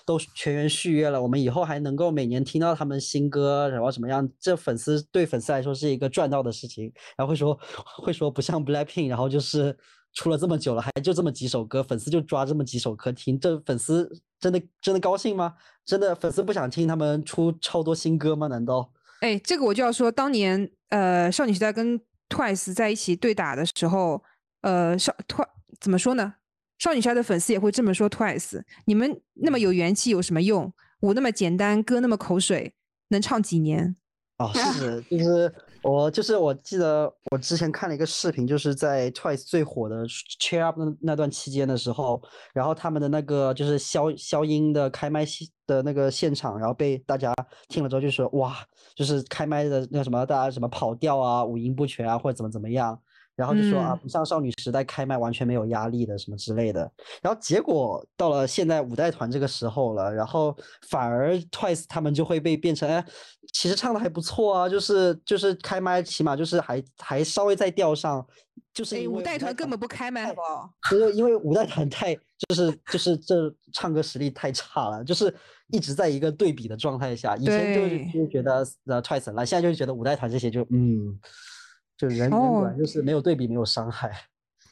都全员续约了，我们以后还能够每年听到他们新歌，然后怎么样？这粉丝对粉丝来说是一个赚到的事情，然后会说会说不像 Blackpink，然后就是出了这么久了，还就这么几首歌，粉丝就抓这么几首歌听，这粉丝真的真的高兴吗？真的粉丝不想听他们出超多新歌吗？难道？哎，这个我就要说，当年呃少女时代跟 Twice 在一起对打的时候，呃少 Twice 怎么说呢？少女时代的粉丝也会这么说 Twice，你们那么有元气有什么用？舞那么简单，歌那么口水，能唱几年？哦，是，就是我，就是我记得我之前看了一个视频，就是在 Twice 最火的 Cheer Up 那那段期间的时候，然后他们的那个就是消消音的开麦现的那个现场，然后被大家听了之后就说哇，就是开麦的那个什么，大家什么跑调啊、五音不全啊，或者怎么怎么样。然后就说啊，嗯不像少女时代开麦完全没有压力的什么之类的。然后结果到了现在五代团这个时候了，然后反而 Twice 他们就会被变成，哎，其实唱的还不错啊，就是就是开麦起码就是还还稍微在调上，就是五代团根本不开麦，好太不好？就是因为五代团太就是就是这唱歌实力太差了，就是一直在一个对比的状态下。以前就是就觉得呃 Twice 了，现在就觉得五代团这些就嗯，就人人果然哦就是没有对比没有伤害。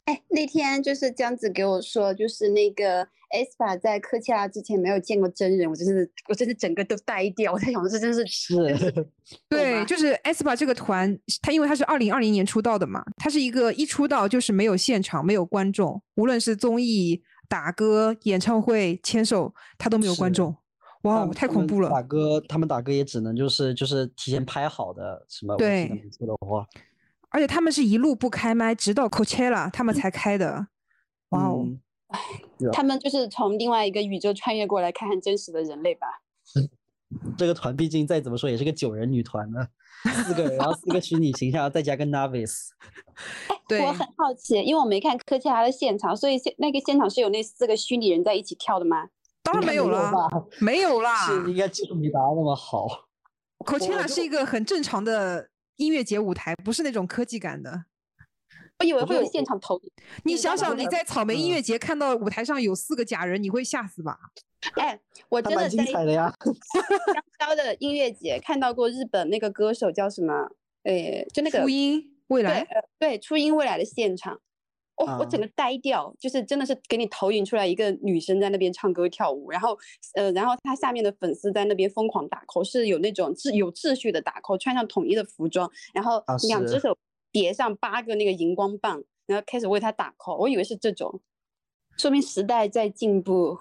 哎，那天就是江子给我说，就是那个 aespa 在科切拉之前没有见过真人，我真是我真是整个都呆掉。我在想，这真是是 *laughs* 对，就是 aespa 这个团，他因为他是二零二零年出道的嘛，他是一个一出道就是没有现场、没有观众，无论是综艺、打歌、演唱会、牵手，他都没有观众。哇太恐怖了！打歌，他们打歌也只能就是就是提前拍好的什么，对没错的话，而且他们是一路不开麦，直到 Coachella 他们才开的。哇哦，嗯 *laughs* 他们就是从另外一个宇宙穿越过来看看真实的人类吧。这个团毕竟再怎么说也是个九人女团呢，四个人，然后四个虚拟形象，再加个 Navis，对我很好奇，因为我没看科切拉的现场，所以现那个现场是有那四个虚拟人在一起跳的吗？当然没有啦，没有啦。是应该技术没达到那么好。Coachella 是一个很正常的音乐节舞台，不是那种科技感的。我以为会有现场投影。你想想，你在草莓音嗯乐节看到舞台上有四个假人，你会吓死吧？哎，我真的在彩的呀！香蕉的音乐节看到过日本那个歌手叫什么？哎，就那个初音未对来，呃对初音未来的现场，我、我整啊个呆掉，就是真的是给你投影出来一个女生在那边唱歌跳舞，然后呃，然后她下面的粉丝在那边疯狂打 call，是有那种秩有秩序的打 call，穿上统一的服装，然后两只手叠上八个那个荧光棒，然后开始为她打 call，我以为是这种，说明时代在进步。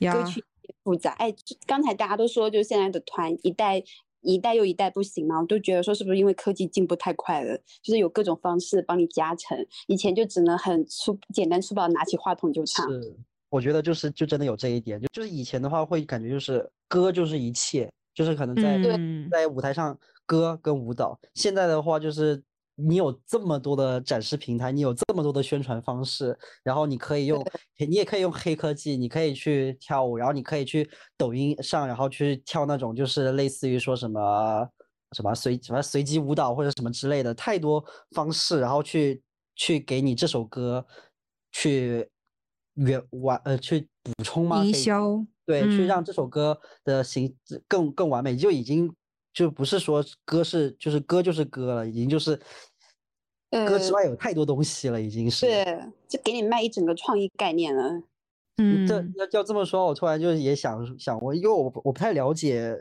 歌曲也复杂。哎，刚才大家都说，就现在的团一代一代又一代不行嘛，我都觉得说是不是因为科技进步太快了，就是有各种方式帮你加成，以前就只能很粗简单粗暴地拿起话筒就唱。是，我觉得就是就真的有这一点，就就是以前的话会感觉就是歌就是一切，就是可能在、嗯，在舞台上歌跟舞蹈，现在的话就是你有这么多的展示平台，你有这么多的宣传方式，然后你可以用，你也可以用黑科技，你可以去跳舞，然后你可以去抖音上，然后去跳那种就是类似于说什么什么随什么随机舞蹈或者什么之类的，太多方式，然后去去给你这首歌去原完呃去补充吗？营销，对，去嗯让这首歌的形更更完美，就已经就不是说歌是就是歌就是歌了，已经就是歌之呃外有太多东西了，已经是。对，就给你卖一整个创意概念了。嗯，这要要这么说，我突然就也想想我，因为我我不太了解，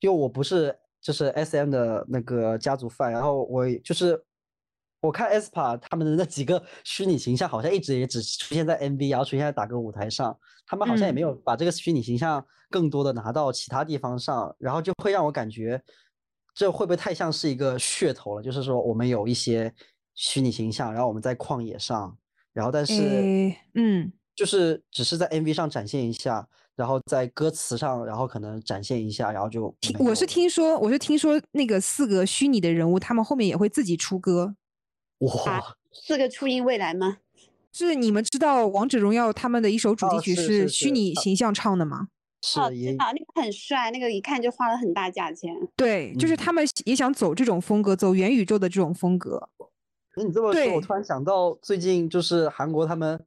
因为我不是就是 S M 的那个家族范，然后我就是我看 aespa 他们的那几个虚拟形象，好像一直也只出现在 MV，然后出现在打歌舞台上，他们好像也没有把这个虚拟形象更多的拿到其他地方上，然后就会让我感觉这会不会太像是一个噱头了？就是说我们有一些虚拟形象，然后我们在旷野上，然后但是。嗯，就是只是在 MV 上展现一下，然后在歌词上，然后可能展现一下，然后就听我是听说，我是听说那个四个虚拟的人物，他们后面也会自己出歌。哇，四个初音未来吗？是你们知道《王者荣耀》他们的一首主题曲哦是是虚拟呃形象唱的吗？哦，是也知道那个很帅，那个一看就花了很大价钱。对，就是嗯他们也想走这种风格，走元宇宙的这种风格。那你这么说，我突然想到，最近就是韩国他们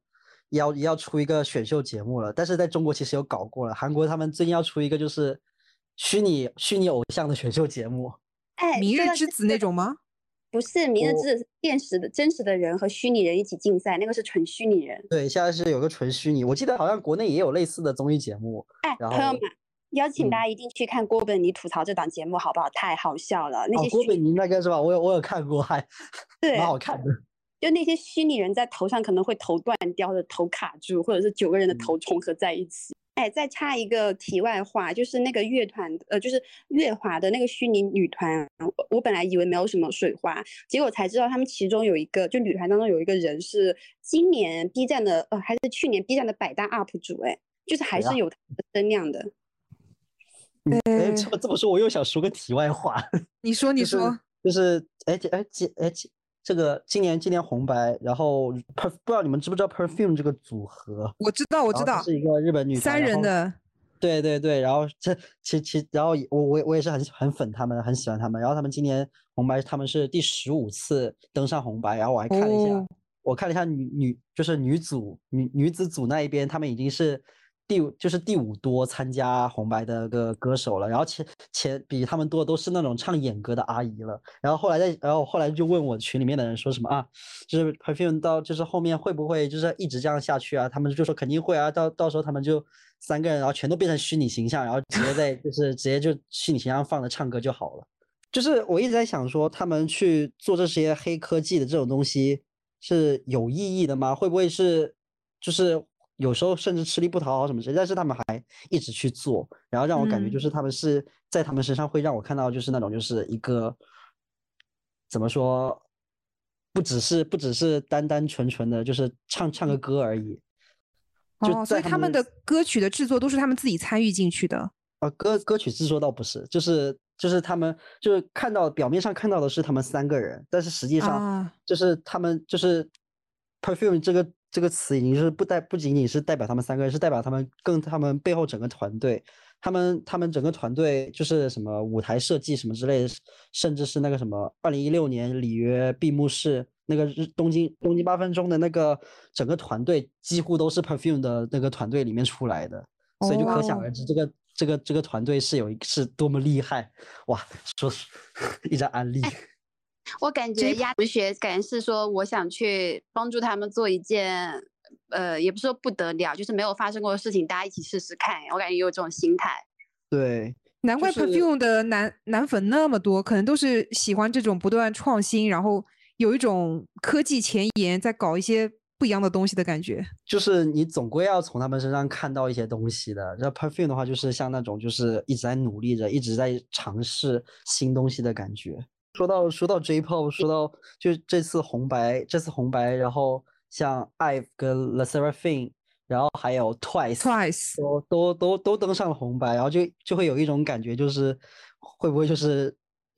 也要也要出一个选秀节目了，但是在中国其实有搞过了。韩国他们最近要出一个就是虚拟虚拟偶像的选秀节目，哎，明日之子那种吗？不是明日我之子，是现实的真实的人和虚拟人一起竞赛，那个是纯虚拟人。对，现在是有个纯虚拟，我记得好像国内也有类似的综艺节目。哎，朋友们，邀请大嗯家一定去看郭本尼吐槽这档节目，好不好？太好笑了，那哦些，郭本尼那个是吧？我有我有看过，还对蛮好看的。就那些虚拟人在头上可能会头断掉或者头卡住，或者是九个人的嗯头重合在一起。哎，再插一个题外话，就是那个乐团，呃，就是乐华的那个虚拟女团，我我本来以为没有什么水花，结果才知道他们其中有一个，就女团当中有一个人是今年 B 站的，呃，还是去年 B 站的百大 UP 主，哎，就是还是有他的声量的。嗯哎，呃这么这么说，我又想说个题外话。*laughs* 你说，你说，就是哎这哎今哎今这个今年今年红白，然后 per 不知道你们知不知道 perfume 这个组合？我知道，我我知道，是一个日本女三人的，对对对，然后这其其然后我我我也是很很粉他们，很喜欢他们。然后他们今年红白他们是第十五次登上红白，然后我还看了一下，哦我看了一下女女就是女组女女子组那一边，他们已经是第就是第五多参加红白的个歌手了，然后前前比他们多的都是那种唱演歌的阿姨了。然后后来在，然后后来就问我群里面的人说什么啊，就是 Perfume 到就是后面会不会就是一直这样下去啊？他们就说肯定会啊，到到时候他们就三个人，然后全都变成虚拟形象，然后直接在就是 *laughs* 直接就虚拟形象放着唱歌就好了。就是我一直在想说，他们去做这些黑科技的这种东西是有意义的吗？会不会是就是有时候甚至吃力不讨好什么之类，但是他们还一直去做，然后让我感觉就嗯是他们是在他们身上会让我看到就是那种就是一个怎么说，不只是不只是单单纯纯的就是唱唱个歌而已，哦，所以他们的歌曲的制作都是他们自己参与进去的。呃，歌歌曲制作倒不是，就是就是他们就是看到表面上看到的是他们三个人，但是实际上啊就是他们就是 perfume 这个这个词已经是不代不仅仅是代表他们三个人，是代表他们更他们背后整个团队，他们他们整个团队就是什么舞台设计什么之类的，甚至是那个什么二零一六年里约闭幕式那个日东京东京八分钟的那个整个团队几乎都是 perfume 的那个团队里面出来的。所以就可想哦而知，这个这个这个团队是有一是多么厉害哇！说是 *laughs* 一张安利，我感觉鸭同学感觉是说，我想去帮助他们做一件，呃，也不是说不得了，就是没有发生过的事情，大家一起试试看。我感觉有这种心态。对，难怪 Perfume 的男男粉那么多，可能都是喜欢这种不断创新，然后有一种科技前沿，在搞一些不一样的东西的感觉。就是你总归要从他们身上看到一些东西的。然后 Perfume 的话，就是像那种就是一直在努力着，一直在尝试新东西的感觉。说到说到 J-pop，说到就这次红白，这次红白，然后像 IVE 跟 The Seraphim，然后还有 Twice。Twice，都都都都登上了红白，然后就就会有一种感觉，就是会不会就是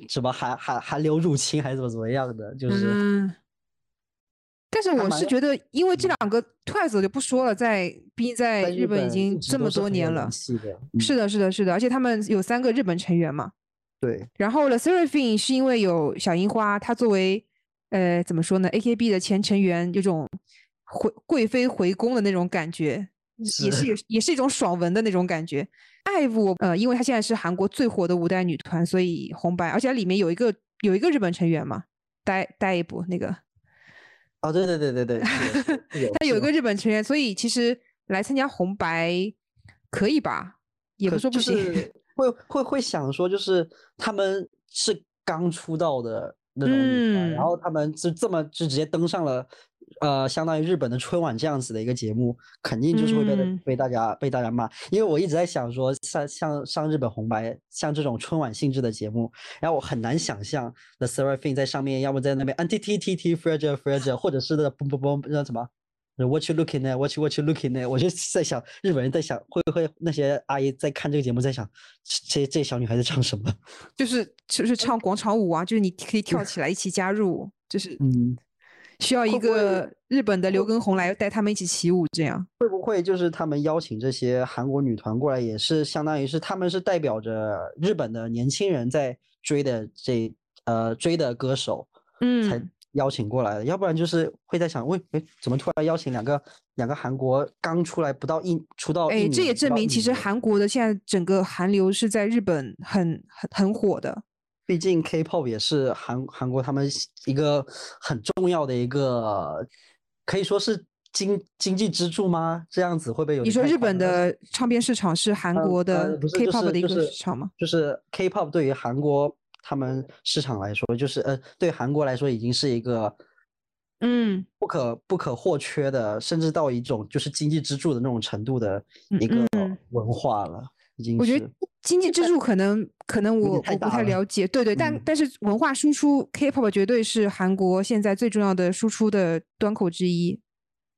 什么韩韩韩流入侵还是怎么怎么样的，就是、嗯。但是我是觉得，因为这两个 Twice 我就不说了，在毕竟在在日本已经这么多年了。是的，是的，是的，而且他们有三个日本成员嘛。对，然后 The Seraphim 是因为有小樱花，她作为呃怎么说呢，AKB 的前成员，有种回贵妃回宫的那种感觉，也是也是一种爽文的那种感觉。IVE 我呃，因为她现在是韩国最火的五代女团，所以红白，而且里面有一个有一个日本成员嘛，呆呆一部那个，哦，对对对对对，是的是有是他 *laughs* 有一个日本成员，所以其实来参加红白可以吧？也不说不行。是会会会想说，就是他们是刚出道的那种女团，然嗯后他们就这么就直接登上了，呃，相当于日本的春晚这样子的一个节目，肯定就是会被嗯被大家被大家骂。因为我一直在想说，像像上日本红白，像这种春晚性质的节目，然后我很难想象 The Seraphim 在上面，要么在那边 anti t t t fragile fragile，或者是那嘣嘣嘣那什么。What you looking at? What you what you looking at? 我就在想，日本人在想，会不会那些阿姨在看这个节目，在想，这这小女孩在唱什么？*laughs* 就是就是唱广场舞啊，就是你可以跳起来一起加入，就是嗯，需要一个日本的刘畊宏来带他们一起起舞，这样。会不会就是他们邀请这些韩国女团过来，也是相当于是他们是代表着日本的年轻人在追的这呃追的歌手，才嗯，邀请过来的，要不然就是会在想，喂，哎，怎么突然邀请两个两个韩国刚出来不到一出道一哎，这也证明其实韩国的现在整个韩流是在日本很很很火的。毕竟 K-pop 也是韩韩国他们一个很重要的一个，可以说是经经济支柱吗？这样子会不会有你说日本的唱片市场是韩呃国的 K-pop 的一个市场吗？就是 K-pop 对于韩国他们市场来说，就是呃，对韩国来说已经是一个嗯。不可不可或缺的，甚至到一种就是经济支柱的那种程度的一个嗯。文化了，已经我觉得经济支柱可能可能我我不太了解，对对，但嗯。但是文化输出 K-pop 绝对是韩国现在最重要的输出的端口之一。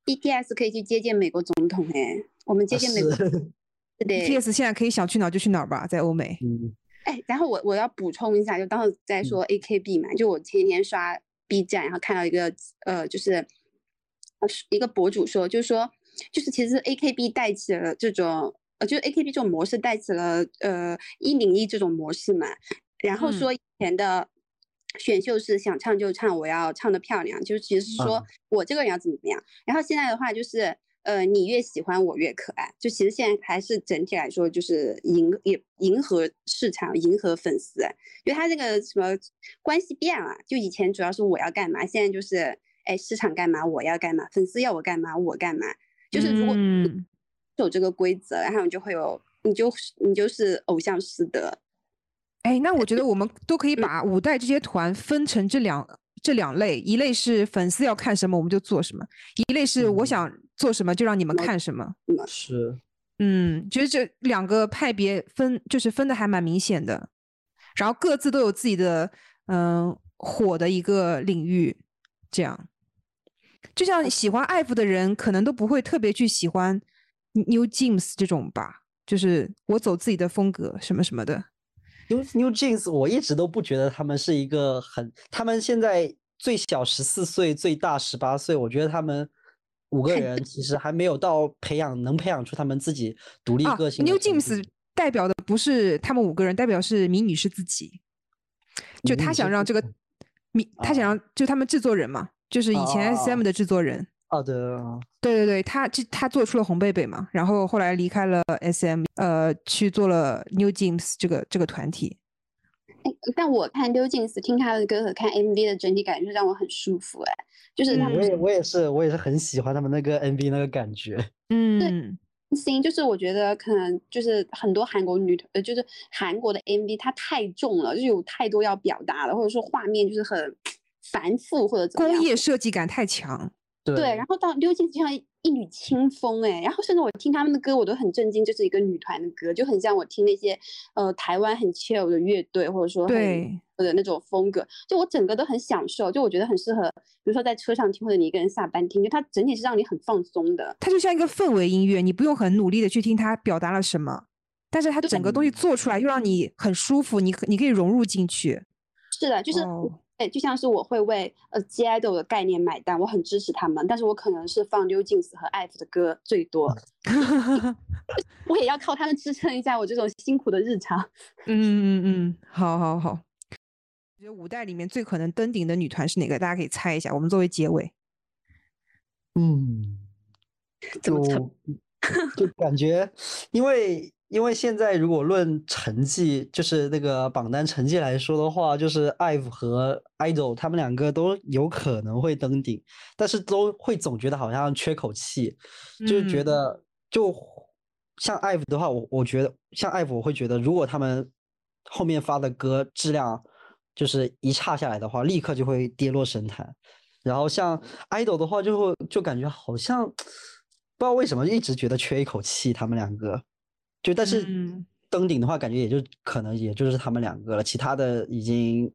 BTS 可以去接见美国总统哎，我们接啊见美国，是对 BTS 现在可以想去哪儿就去哪儿吧，在欧美。嗯哎，然后我我要补充一下，就当时在说 AKB 嘛，就我前几天刷 B 站，然后看到一个呃，就是一个博主说，就是说，就是其实 AKB 带起了这种呃，就是 AKB 这种模式带起了呃一零一这种模式嘛，然后嗯说以前的。选秀是想唱就唱，我要唱的漂亮，就是其实是说啊我这个人要怎么怎么样。然后现在的话就是，呃，你越喜欢我越可爱。就其实现在还是整体来说，就是迎也迎合市场，迎合粉丝。因为他这个什么关系变了，就以前主要是我要干嘛，现在就是哎市场干嘛我要干嘛，粉丝要我干嘛我干嘛。就是如果嗯有这个规则，然后你就会有，你就你就是偶像师德。哎，那我觉得我们都可以把五代这些团分成这两这两类，一类是粉丝要看什么我们就做什么，一类是我嗯想做什么就让你们看什么。是，嗯，觉得这两个派别分就是分的还蛮明显的，然后各自都有自己的嗯、火的一个领域，这样。就像喜欢 IVE 的人，可能都不会特别去喜欢 New Jeans 这种吧，就是我走自己的风格什么什么的。New New Jeans，我一直都不觉得他们是一个很，他们现在最小十四岁，最大十八岁，我觉得他们五个人其实还没有到培养能培养出他们自己独立啊个性的，New 程度。Jeans 代表的不是他们五个人，代表是米女士自己。就他想让这个米，他想啊让就他们制作人嘛，就是以前啊 SM 的制作人。哦，对对对对他这他做出了红贝贝嘛，然后后来离开了 SM，呃，去做了 New Jeans 这个这个团体。哎，但我看溜 Jeans 听他的歌和看 MV 的整体感觉让我很舒服哎，就是他嗯们我也我也是我也是很喜欢他们那个 MV 那个感觉。*laughs* 嗯，对，行，就是我觉得可能就是很多韩国女团，呃，就是韩国的 MV 它太重了，就有太多要表达的，或者说画面就是很繁复或者怎么样。工业设计感太强。对，然后到溜进就像一缕清风哎，然后甚至我听他们的歌，我都很震惊，这是一个女团的歌，就很像我听那些呃台湾很 chill 的乐队，或者说很对的那种风格，就我整个都很享受，就我觉得很适合，比如说在车上听，或者你一个人下班听，就它整体是让你很放松的。它就像一个氛围音乐，你不用很努力的去听它表达了什么，但是它整个东西做出来又让你很舒服，你可你可以融入进去。是的，就是哦对，就像是我会为呃 G idol 的概念买单，我很支持他们，但是我可能是放 New Jeans 和 IVE 的歌最多，我也要靠他们支撑一下我这种辛苦的日常。*laughs* 嗯嗯嗯，好好好。我觉得五代里面最可能登顶的女团是哪个？大家可以猜一下。我们作为结尾，嗯，怎么猜就就感觉，因为因为现在如果论成绩，就是那个榜单成绩来说的话，就是 IVE 和 IDOL 他们两个都有可能会登顶，但是都会总觉得好像缺口气，就是觉嗯得就像 IVE 的话，我我觉得像 IVE 我会觉得，如果他们后面发的歌质量就是一差下来的话，立刻就会跌落神坛。然后像 idol 的话，就会就感觉好像不知道为什么一直觉得缺一口气，他们两个。就但是嗯登顶的话，感觉也就可能也就是他们两个了，其他的已经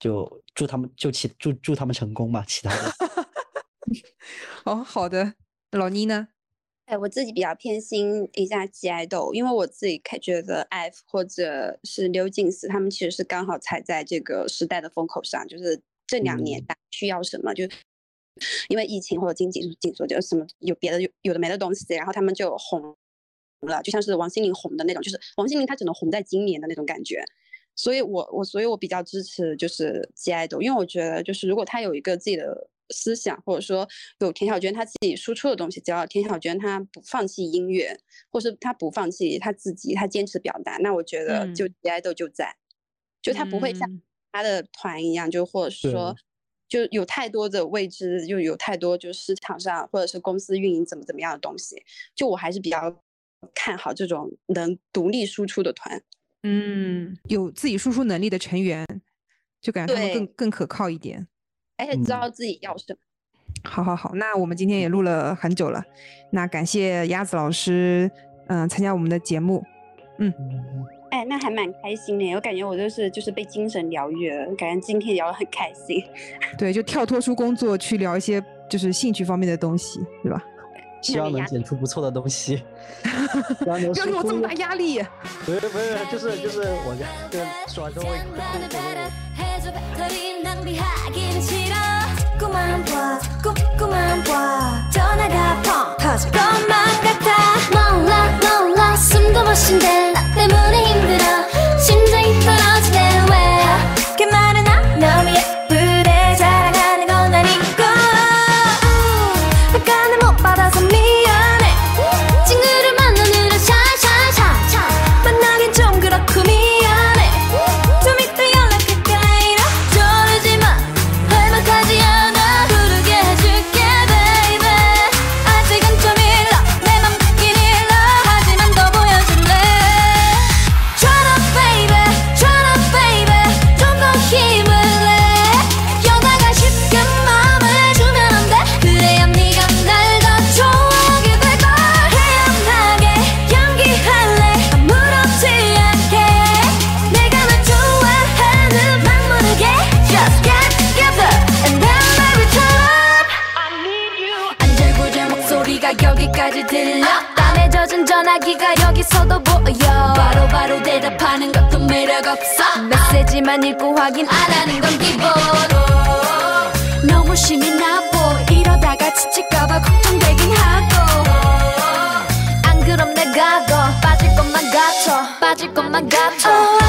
就祝他们就其祝祝他们成功吧，其他的。*laughs* 哦，好的。老倪呢？哎，我自己比较偏心一下 G idol，因为我自己看觉得 IVE 或者是刘静思他们其实是刚好踩在这个时代的风口上，就是这两年嗯大家需要什么，就因为疫情或者经济紧缩，就什么有别的有有的没的东西，然后他们就红了，就像是王心凌红的那种，就是王心凌她只能红在今年的那种感觉。所以我我所以我比较支持就是 G idol，因为我觉得就是如果他有一个自己的思想，或者说有田小娟她自己输出的东西，只要田小娟她不放弃音乐，或是她不放弃她自己，她坚持表达，那我觉得就嗯 G idol 就在，就他不会像嗯他的团一样，就或者说。就有太多的未知，就有太多就是市场上或者是公司运营怎么怎么样的东西，就我还是比较看好这种能独立输出的团。嗯，有自己输出能力的成员，就感觉他们更更可靠一点。而且知嗯道自己要什么。好好好，那我们今天也录了很久了，那感谢鸭子老师，嗯、参加我们的节目。嗯哎，那还蛮开心的，我感觉我就是就是被精神疗愈了，感觉今天聊得很开心。*laughs* 对，就跳脱出工作去聊一些就是兴趣方面的东西，对吧？希望能剪出不错的东西。*laughs* 希望能不要给我这么大压力。*laughs* 不是不是，就是就是我就说完之后会哭， 하긴 안 하는 건 기본 너무 심이 나고 이러다가 지칠까봐 걱정되긴 하고. 안 그럼 내가 더 빠질 것만 같아. 빠질 것만 같아.